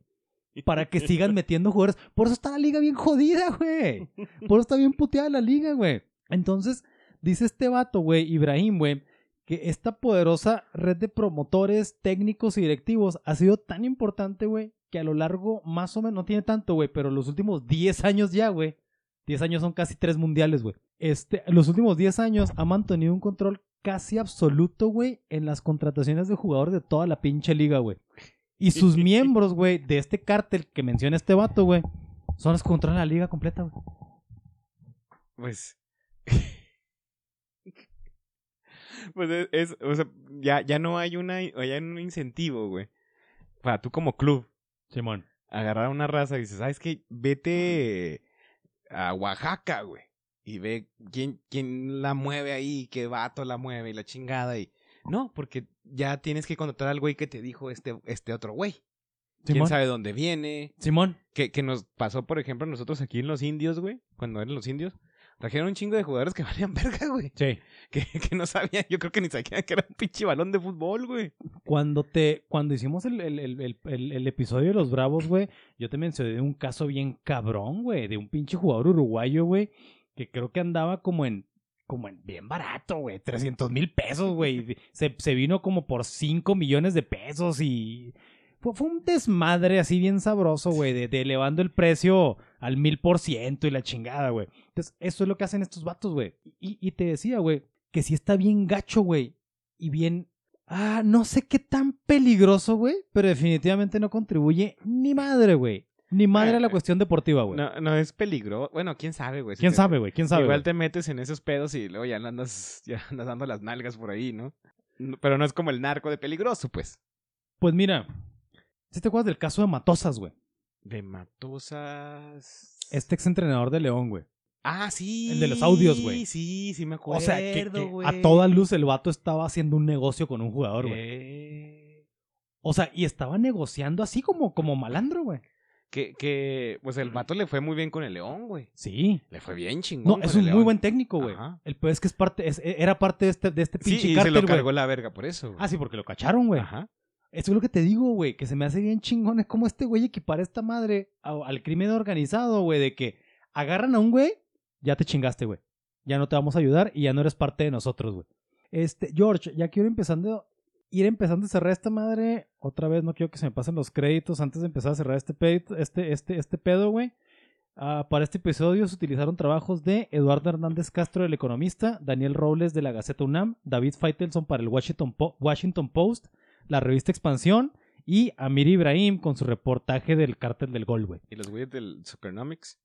para que sigan metiendo jugadores. Por eso está la liga bien jodida, güey. Por eso está bien puteada la liga, güey. Entonces, dice este vato, güey, Ibrahim, güey, que esta poderosa red de promotores, técnicos y directivos ha sido tan importante, güey, que a lo largo, más o menos, no tiene tanto, güey, pero los últimos 10 años ya, güey. 10 años son casi 3 mundiales, güey. Este, los últimos 10 años ha mantenido un control casi absoluto, güey, en las contrataciones de jugadores de toda la pinche liga, güey. Y sus miembros, güey, de este cártel que menciona este vato, güey, son los que controlan la liga completa, güey. Pues. pues es, es- o sea, ya, ya no hay una, ya un incentivo, güey. Para tú como club, Simón. agarrar a una raza y dices, ¿sabes qué? Vete a Oaxaca, güey. Y ve quién, quién la mueve ahí, qué vato la mueve y la chingada. Y... No, porque ya tienes que contratar al güey que te dijo este, este otro güey. ¿Quién Simón. sabe dónde viene? Simón. Que, que nos pasó, por ejemplo, nosotros aquí en los indios, güey. Cuando eran los indios. Trajeron un chingo de jugadores que valían verga, güey. Sí. Que, que no sabían, yo creo que ni sabían que era un pinche balón de fútbol, güey. Cuando te, cuando hicimos el, el, el, el- episodio de los Bravos, güey, yo te mencioné un caso bien cabrón, güey, de un pinche jugador uruguayo, güey, que creo que andaba como en, como en bien barato, güey, 300 mil pesos, güey. Se, se vino como por 5 millones de pesos y fue, fue un desmadre así bien sabroso, güey, de, de elevando el precio al mil por ciento y la chingada, güey. Entonces, eso es lo que hacen estos vatos, güey. Y, y te decía, güey, que si está bien gacho, güey, y bien Ah, no sé qué tan peligroso, güey, pero definitivamente no contribuye ni madre, güey. Ni madre a la Eh, cuestión deportiva, güey. No, no es peligro. Bueno, quién sabe, güey. Si ¿Quién te- sabe, güey? ¿Quién sabe? Igual te metes en esos pedos y luego ya andas, ya andas dando las nalgas por ahí. No, Pero no es como el narco de peligroso, pues. Pues mira, si te acuerdas del caso de Matosas, güey? De Matosas. Este exentrenador de León, güey. Ah, sí. El de los audios, güey. Sí, sí me acuerdo. O sea, que, que güey. a toda luz el vato estaba haciendo un negocio con un jugador, güey. Eh, O sea, y estaba negociando así como, como malandro, güey. Que, que, pues el vato le fue muy bien con el León, güey. Sí. Le fue bien chingón. No, es un muy buen técnico, güey. El peor es que es parte, es- era parte de este, de este Sí, pinche y se lo cargó la verga por eso, güey. Ah, sí, porque lo cacharon, güey. Ajá. Eso es lo que te digo, güey, que se me hace bien chingón. Es como este güey equipara esta madre al crimen organizado, güey, de que agarran a un güey, ya te chingaste, güey. ya no te vamos a ayudar y ya no eres parte de nosotros, güey. Este, George, ya quiero empezando, ir empezando a cerrar esta madre. Otra vez no quiero que se me pasen los créditos antes de empezar a cerrar este pedo, este, este, este pedo, güey. Ah, para este episodio se utilizaron trabajos de Eduardo Hernández Castro, el economista, Daniel Robles de la Gaceta UNAM, David Feitelson para el Washington, Washington Post, la revista Expansión y Amir Ibrahim con su reportaje del cártel del gol, güey. ¿Y los güeyes del Supernomics?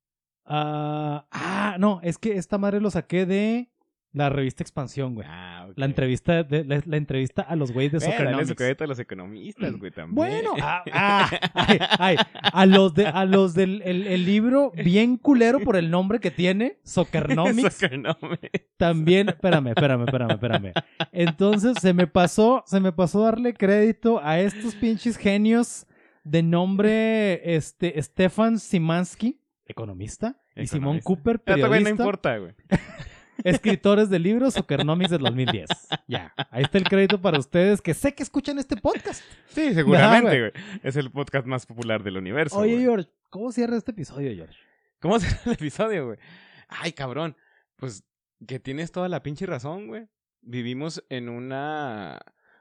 Ah, ah, no, es que esta madre lo saqué de la revista Expansión, güey. Ah. La entrevista, de, la, la entrevista a los güeyes de Eh, dale su a los economistas, güey, también. Bueno, ah, ah, ay, ay, a los de a los del el, el libro bien culero por el nombre que tiene, Soccernomics. también, espérame, espérame, espérame, espérame. Entonces se me pasó, se me pasó darle crédito a estos pinches genios de nombre este Stefan Simansky, economista, y Simón. Cooper, Pero todavía no periodista, importa, güey. escritores de libros Soccernomics del 2010. Ya, ahí está el crédito para ustedes que sé que escuchan este podcast. Sí, seguramente, güey. güey. Es el podcast más popular del universo. Oye, güey. George, ¿cómo cierra este episodio, George? ¿Cómo será el episodio, güey? Ay, cabrón. Pues que tienes toda la pinche razón, güey. Vivimos en una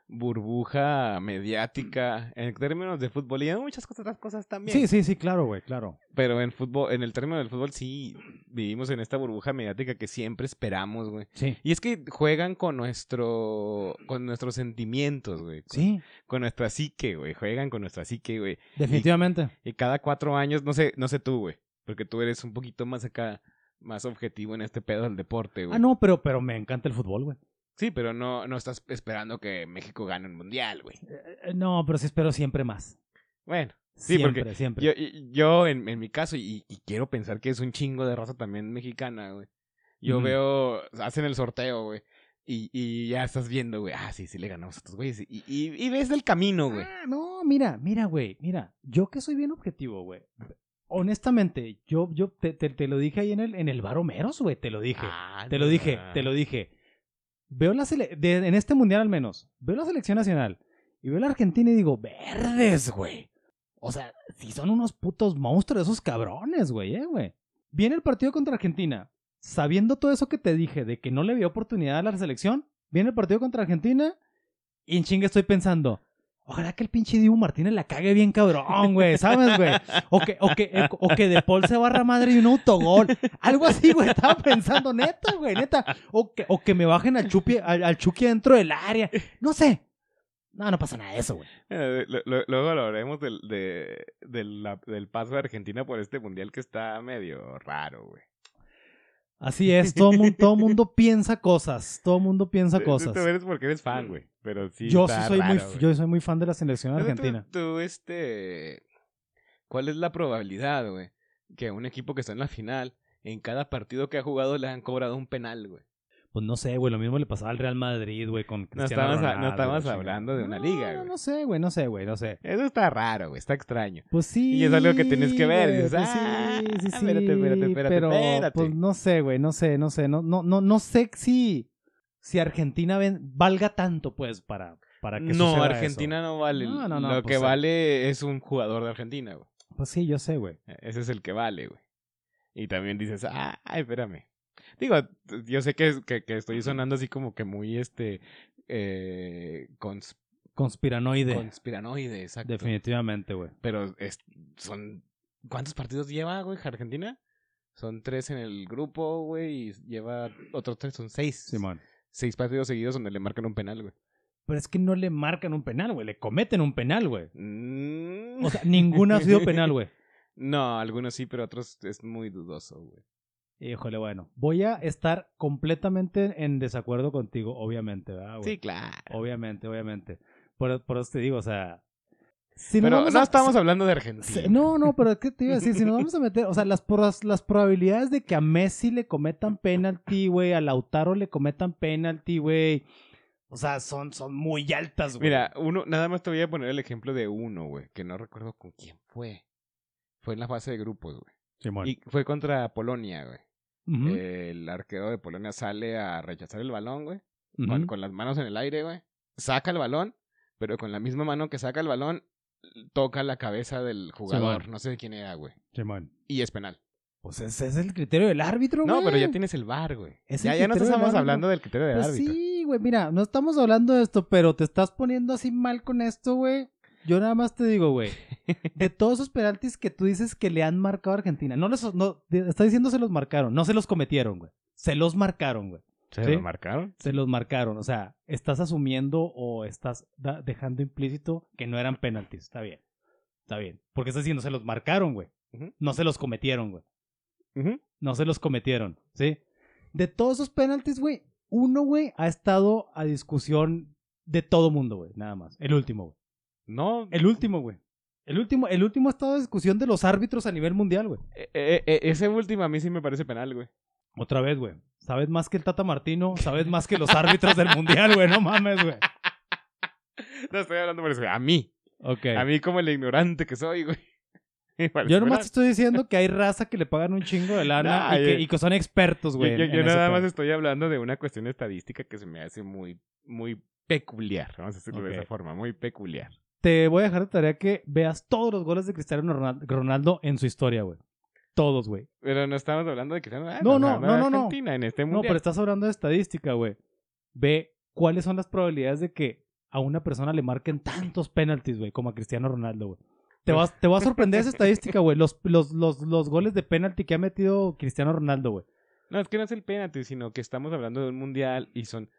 burbuja mediática en términos de fútbol y en muchas otras cosas también. Sí, sí, sí, claro, güey, claro. Pero en fútbol, en el término del fútbol sí vivimos en esta burbuja mediática que siempre esperamos, güey. Sí, Y es que juegan con nuestro con nuestros sentimientos, güey. Con, sí, con nuestra psique, güey. Juegan con nuestra psique, güey. definitivamente. Y cada cuatro años, no sé, no sé tú, güey. Porque tú eres un poquito más acá, más objetivo en este pedo del deporte, güey. Ah, no, pero, pero me encanta el fútbol, güey. Sí, pero no, no estás esperando que México gane un mundial, güey. Eh, No, pero sí espero siempre más. Bueno, Sí, siempre, porque siempre. yo, yo en, en mi caso, y, y quiero pensar que es un chingo de raza también mexicana, güey. Yo veo, hacen el sorteo, güey. Y, y ya estás viendo, güey. Ah, sí, sí le ganamos a estos güeyes. Y, y, y ves el camino, güey. Ah, no, mira, mira, güey, mira, yo que soy bien objetivo, güey. Honestamente, yo, yo te, te, te lo dije ahí en el, en el bar Homeros, güey, te lo dije. Ah, Te lo dije, te lo dije. Veo la sele de- en este mundial al menos, veo la selección nacional y veo la Argentina y digo, verdes, güey. O sea, si son unos putos monstruos esos cabrones, güey, eh, güey. Viene el partido contra Argentina, sabiendo todo eso que te dije de que no le dio oportunidad a la selección, viene el partido contra Argentina y en chinga estoy pensando, ojalá que el pinche Dibu Martínez la cague bien cabrón, güey, ¿sabes, güey? O que, o, que, eh, o que De Paul se barra madre y un autogol. Algo así, güey, estaba pensando, neta, güey, neta. O que, o que me bajen al, chupi, al, al Chucky dentro del área. No sé. No, no pasa nada de eso, güey. Eh, lo- luego hablaremos del, de, del, del paso de Argentina por este mundial que está medio raro, güey. Así es, todo mundo, todo mundo piensa cosas. Todo mundo piensa Tú- cosas. Tú eres porque eres fan, güey. Pero sí. Yo sí soy muy, yo soy muy fan de la selección Pero tú- argentina. Tú, este. ¿Cuál es la probabilidad, güey? Que un equipo que está en la final, en cada partido que ha jugado le han cobrado un penal, güey. Pues no sé, güey, lo mismo le pasaba al Real Madrid, güey, con No Cristiano estamos, a- no Ronaldo, estamos güey, hablando de una No, liga, No, güey. no sé, güey, no sé, güey, no sé. Eso está raro, güey. Está extraño. Pues sí. Y es algo que tienes que ver, güey, dices, pues "Ah, sí, sí, sí. espérate, espérate, espérate, pero, espérate". Pues no sé, güey, no sé, no sé. No, no, no, no sé si, si Argentina ven- valga tanto, pues, para, para que No, suceda Argentina eso. no vale. No, no, no, Lo pues, que vale es un jugador de Argentina, güey. Pues sí, yo sé, güey. Ese es el que vale, güey. Y también dices, ah, ay, espérame. Digo, yo sé que, que, que estoy sonando así como que muy, este, eh, cons- Conspiranoide. conspiranoide, exacto. Definitivamente, güey. Pero es, son, ¿cuántos partidos lleva, güey, Argentina? Son tres en el grupo, güey, y lleva otros tres, son seis. Simón. Seis partidos seguidos donde le marcan un penal, güey. Pero es que no le marcan un penal, güey. Le cometen un penal, güey. Mm. O sea, ninguna ha sido penal, güey. No, algunos sí, pero otros es muy dudoso, güey. Híjole, bueno. Voy a estar completamente en desacuerdo contigo, obviamente, ¿verdad, güey? Sí, claro. Obviamente, obviamente. Por, por eso te digo, o sea. Si Pero no a- estamos si- hablando de si- Argentina. no, no, pero ¿qué te iba a decir? Si nos vamos a meter, o sea, las, las probabilidades de que a Messi le cometan penalti, güey, a Lautaro le cometan penalti, güey. O sea, son, son muy altas, güey. Mira, uno, nada más te voy a poner el ejemplo de uno, güey, que no recuerdo con quién fue. Fue en la fase de grupos, güey. Simón. Y fue contra Polonia, güey. Ujú, El arquero de Polonia sale a rechazar el balón, güey. Con, con las manos en el aire, güey. Saca el balón, pero con la misma mano que saca el balón, toca la cabeza del jugador. No sé de quién era, güey. Y es penal. Pues ese es el criterio del árbitro, güey. No, pero ya tienes el bar, güey. Es Ya, ya no estamos hablando del criterio del Pues árbitro. sí, güey, mira, no estamos hablando de esto, pero te estás poniendo así mal con esto, güey. Yo nada más te digo, güey, de todos esos penaltis que tú dices que le han marcado a Argentina, no les, no, está diciendo se los marcaron, no se los cometieron, güey. Se los marcaron, güey. ¿Se ¿Sí? lo marcaron? Se los marcaron, o sea, estás asumiendo o estás dejando implícito que no eran penaltis. Está bien, está bien. Porque estás diciendo se los marcaron, güey. No se los cometieron, güey. No se los cometieron, ¿sí? De todos esos penaltis, güey, uno, güey, ha estado a discusión de todo mundo, güey, nada más. El último, güey. No, El último, güey. El último, el último ha estado a discusión de los árbitros a nivel mundial, güey. eh, eh, eh, ese último a mí sí me parece penal, güey. Otra vez, güey. Sabes más que el Tata Martino, sabes más que los árbitros del mundial, güey. No mames, güey. No estoy hablando por eso. A mí. Ok. A mí como el ignorante que soy, güey. Yo nomás te estoy diciendo que hay raza que le pagan un chingo de lana Nah, y, que, yo- y que son expertos, güey. yo- nada más estoy hablando de una cuestión estadística que se me hace muy, muy peculiar. Vamos a decirlo de esa forma, muy peculiar. Te voy a dejar de tarea que veas todos los goles de Cristiano Ronald- Ronaldo en su historia, güey. Todos, güey. Pero no estamos hablando de sean ah, No, no, no, no, no. Argentina en este No, mundial. pero estás hablando de estadística, güey. Ve cuáles son las probabilidades de que a una persona le marquen tantos penaltis, güey, como a Cristiano Ronaldo, güey. Te vas, te va a sorprender esa estadística, güey. Los, los, los, los goles de penalti que ha metido Cristiano Ronaldo, güey. No, es que no es el penalti, sino que estamos hablando de un mundial y son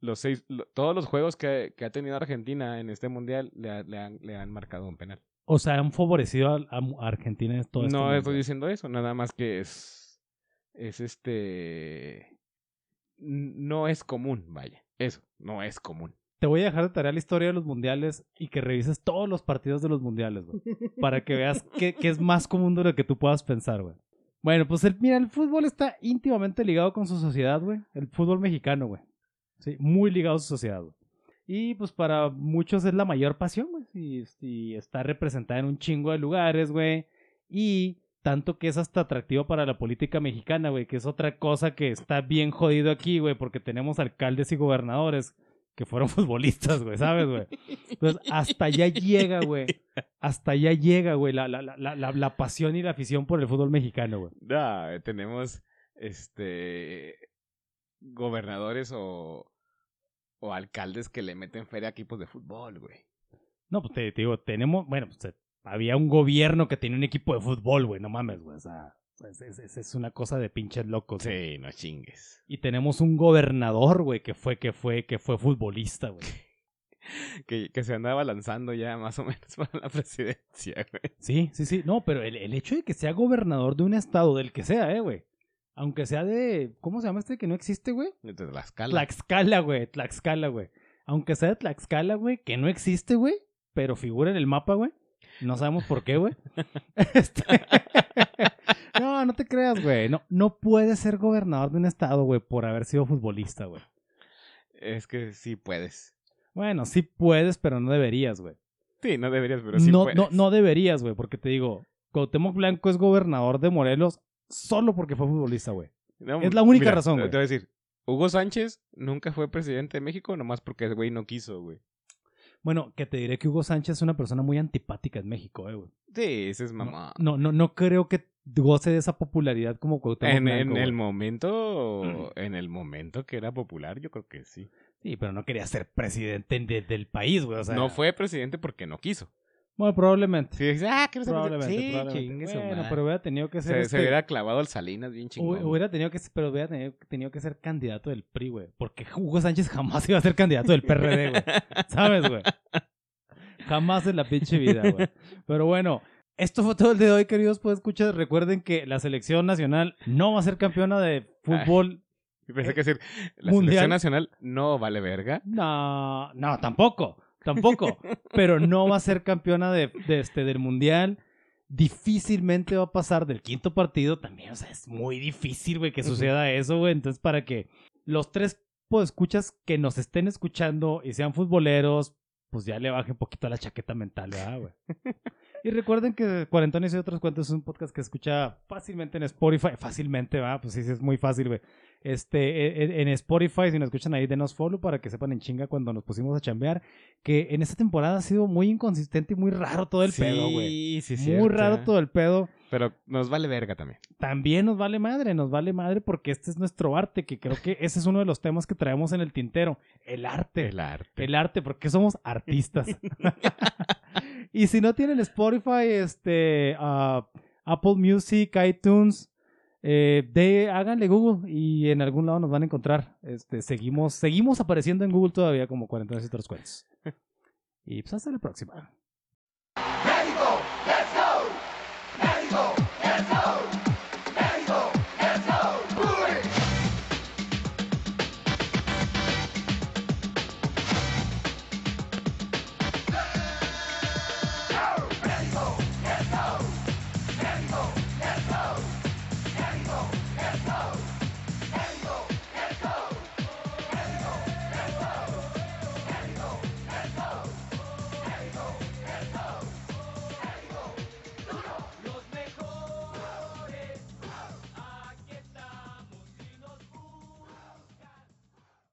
los seis, lo- todos los juegos que, que ha tenido Argentina en este mundial le, le han, le han marcado un penal. O sea, han favorecido a, a Argentina en todo este no estoy diciendo eso, nada más que es, es este, no es común, vaya, eso, no es común. Te voy a dejar de tarea la historia de los mundiales y que revises todos los partidos de los mundiales, güey. Para que veas qué, qué es más común de lo que tú puedas pensar, güey. Bueno, pues el, mira, el fútbol está íntimamente ligado con su sociedad, güey. El fútbol mexicano, güey. Sí, muy ligado a su sociedad. Y pues para muchos es la mayor pasión, güey. Y, está representada en un chingo de lugares, güey. Y tanto que es hasta atractivo para la política mexicana, güey. Que es otra cosa que está bien jodido aquí, güey. Porque tenemos alcaldes y gobernadores que fueron futbolistas, güey, ¿sabes, güey? Entonces, hasta allá llega, güey. Hasta allá llega, güey, la, la, la, la, pasión y la afición por el fútbol mexicano, güey. No, eh, tenemos este gobernadores o, o alcaldes que le meten feria a equipos de fútbol, güey. No, pues te, te digo, tenemos, bueno, pues, eh, había un gobierno que tenía un equipo de fútbol, güey, no mames, güey, o sea, es, es- una cosa de pinches locos. güey. Sí, no chingues. Y tenemos un gobernador, güey, que fue, que fue, que fue futbolista, güey. Que, que se andaba lanzando ya más o menos para la presidencia, güey. Sí, sí, sí. No, pero el, el hecho de que sea gobernador de un estado, del que sea, eh, güey. Aunque sea de, ¿cómo se llama este que no existe, güey? Entonces, la escala. Tlaxcala, güey, Tlaxcala, güey. Aunque sea de Tlaxcala, güey, que no existe, güey, pero figura en el mapa, güey. No sabemos por qué, güey. Este- No, no te creas, güey. No, no puedes ser gobernador de un estado, güey, por haber sido futbolista, güey. Es que sí puedes. Bueno, sí puedes, pero no deberías, güey. Sí, no deberías, pero sí no, puedes. no, no deberías, güey, porque te digo, Cuauhtémoc Blanco es gobernador de Morelos solo porque fue futbolista, güey. No, es la única mira, razón, güey. Te voy a decir, Hugo Sánchez nunca fue presidente de México nomás porque el güey no quiso, güey. Bueno, que te diré que Hugo Sánchez es una persona muy antipática en México, eh, güey. Sí, ese es mamá. No, no, no creo que goce de esa popularidad como Cuauhtémoc en, Blanco, en el güey. momento, en el momento que era popular, yo creo que sí. Sí, pero no quería ser presidente de- del país, güey. O sea, no fue presidente porque no quiso. Bueno, probablemente. Sí, ah, ¿quieres ser probablemente? Sí, probablemente. Bueno, pero hubiera tenido que ser. se, este- se hubiera clavado al Salinas bien chingón. Hubiera tenido que, pero hubiera tenido, tenido que ser candidato del PRI, güey. Porque Hugo Sánchez jamás iba a ser candidato del PRD, güey. ¿Sabes, güey? Jamás en la pinche vida, güey. Pero bueno, esto fue todo el día de hoy, queridos. Pues escuchar. Recuerden que la selección nacional no va a ser campeona de fútbol. Y Pensé que decir, la Mundial. selección nacional no vale verga. No, no, tampoco. Tampoco. Pero no va a ser campeona de, de este, del mundial. Difícilmente va a pasar del quinto partido. También, o sea, es muy difícil, güey, que suceda eso, güey. Entonces, para que los tres escuchas que nos estén escuchando y sean futboleros, pues ya le baje un poquito a la chaqueta mental, ¿verdad, güey? Y recuerden que Cuarentones y otros cuentos es un podcast que escucha fácilmente en Spotify. Fácilmente, va, pues sí, sí, es muy fácil, güey. Este, e- e- en Spotify, si nos escuchan ahí, denos follow para que sepan en chinga cuando nos pusimos a chambear. Que en esta temporada ha sido muy inconsistente y muy raro todo el pedo, güey. Sí, sí, Muy raro todo el pedo. Pero nos vale verga también. También nos vale madre, nos vale madre porque este es nuestro arte, que creo que ese es uno de los temas que traemos en el tintero. El arte. El arte. El arte, porque somos artistas. y si no tienen Spotify, este, ah, Apple Music, iTunes, eh, de, háganle Google y en algún lado nos van a encontrar. Este, seguimos, seguimos apareciendo en Google todavía como 40 y otros cuentos. Y pues hasta la próxima.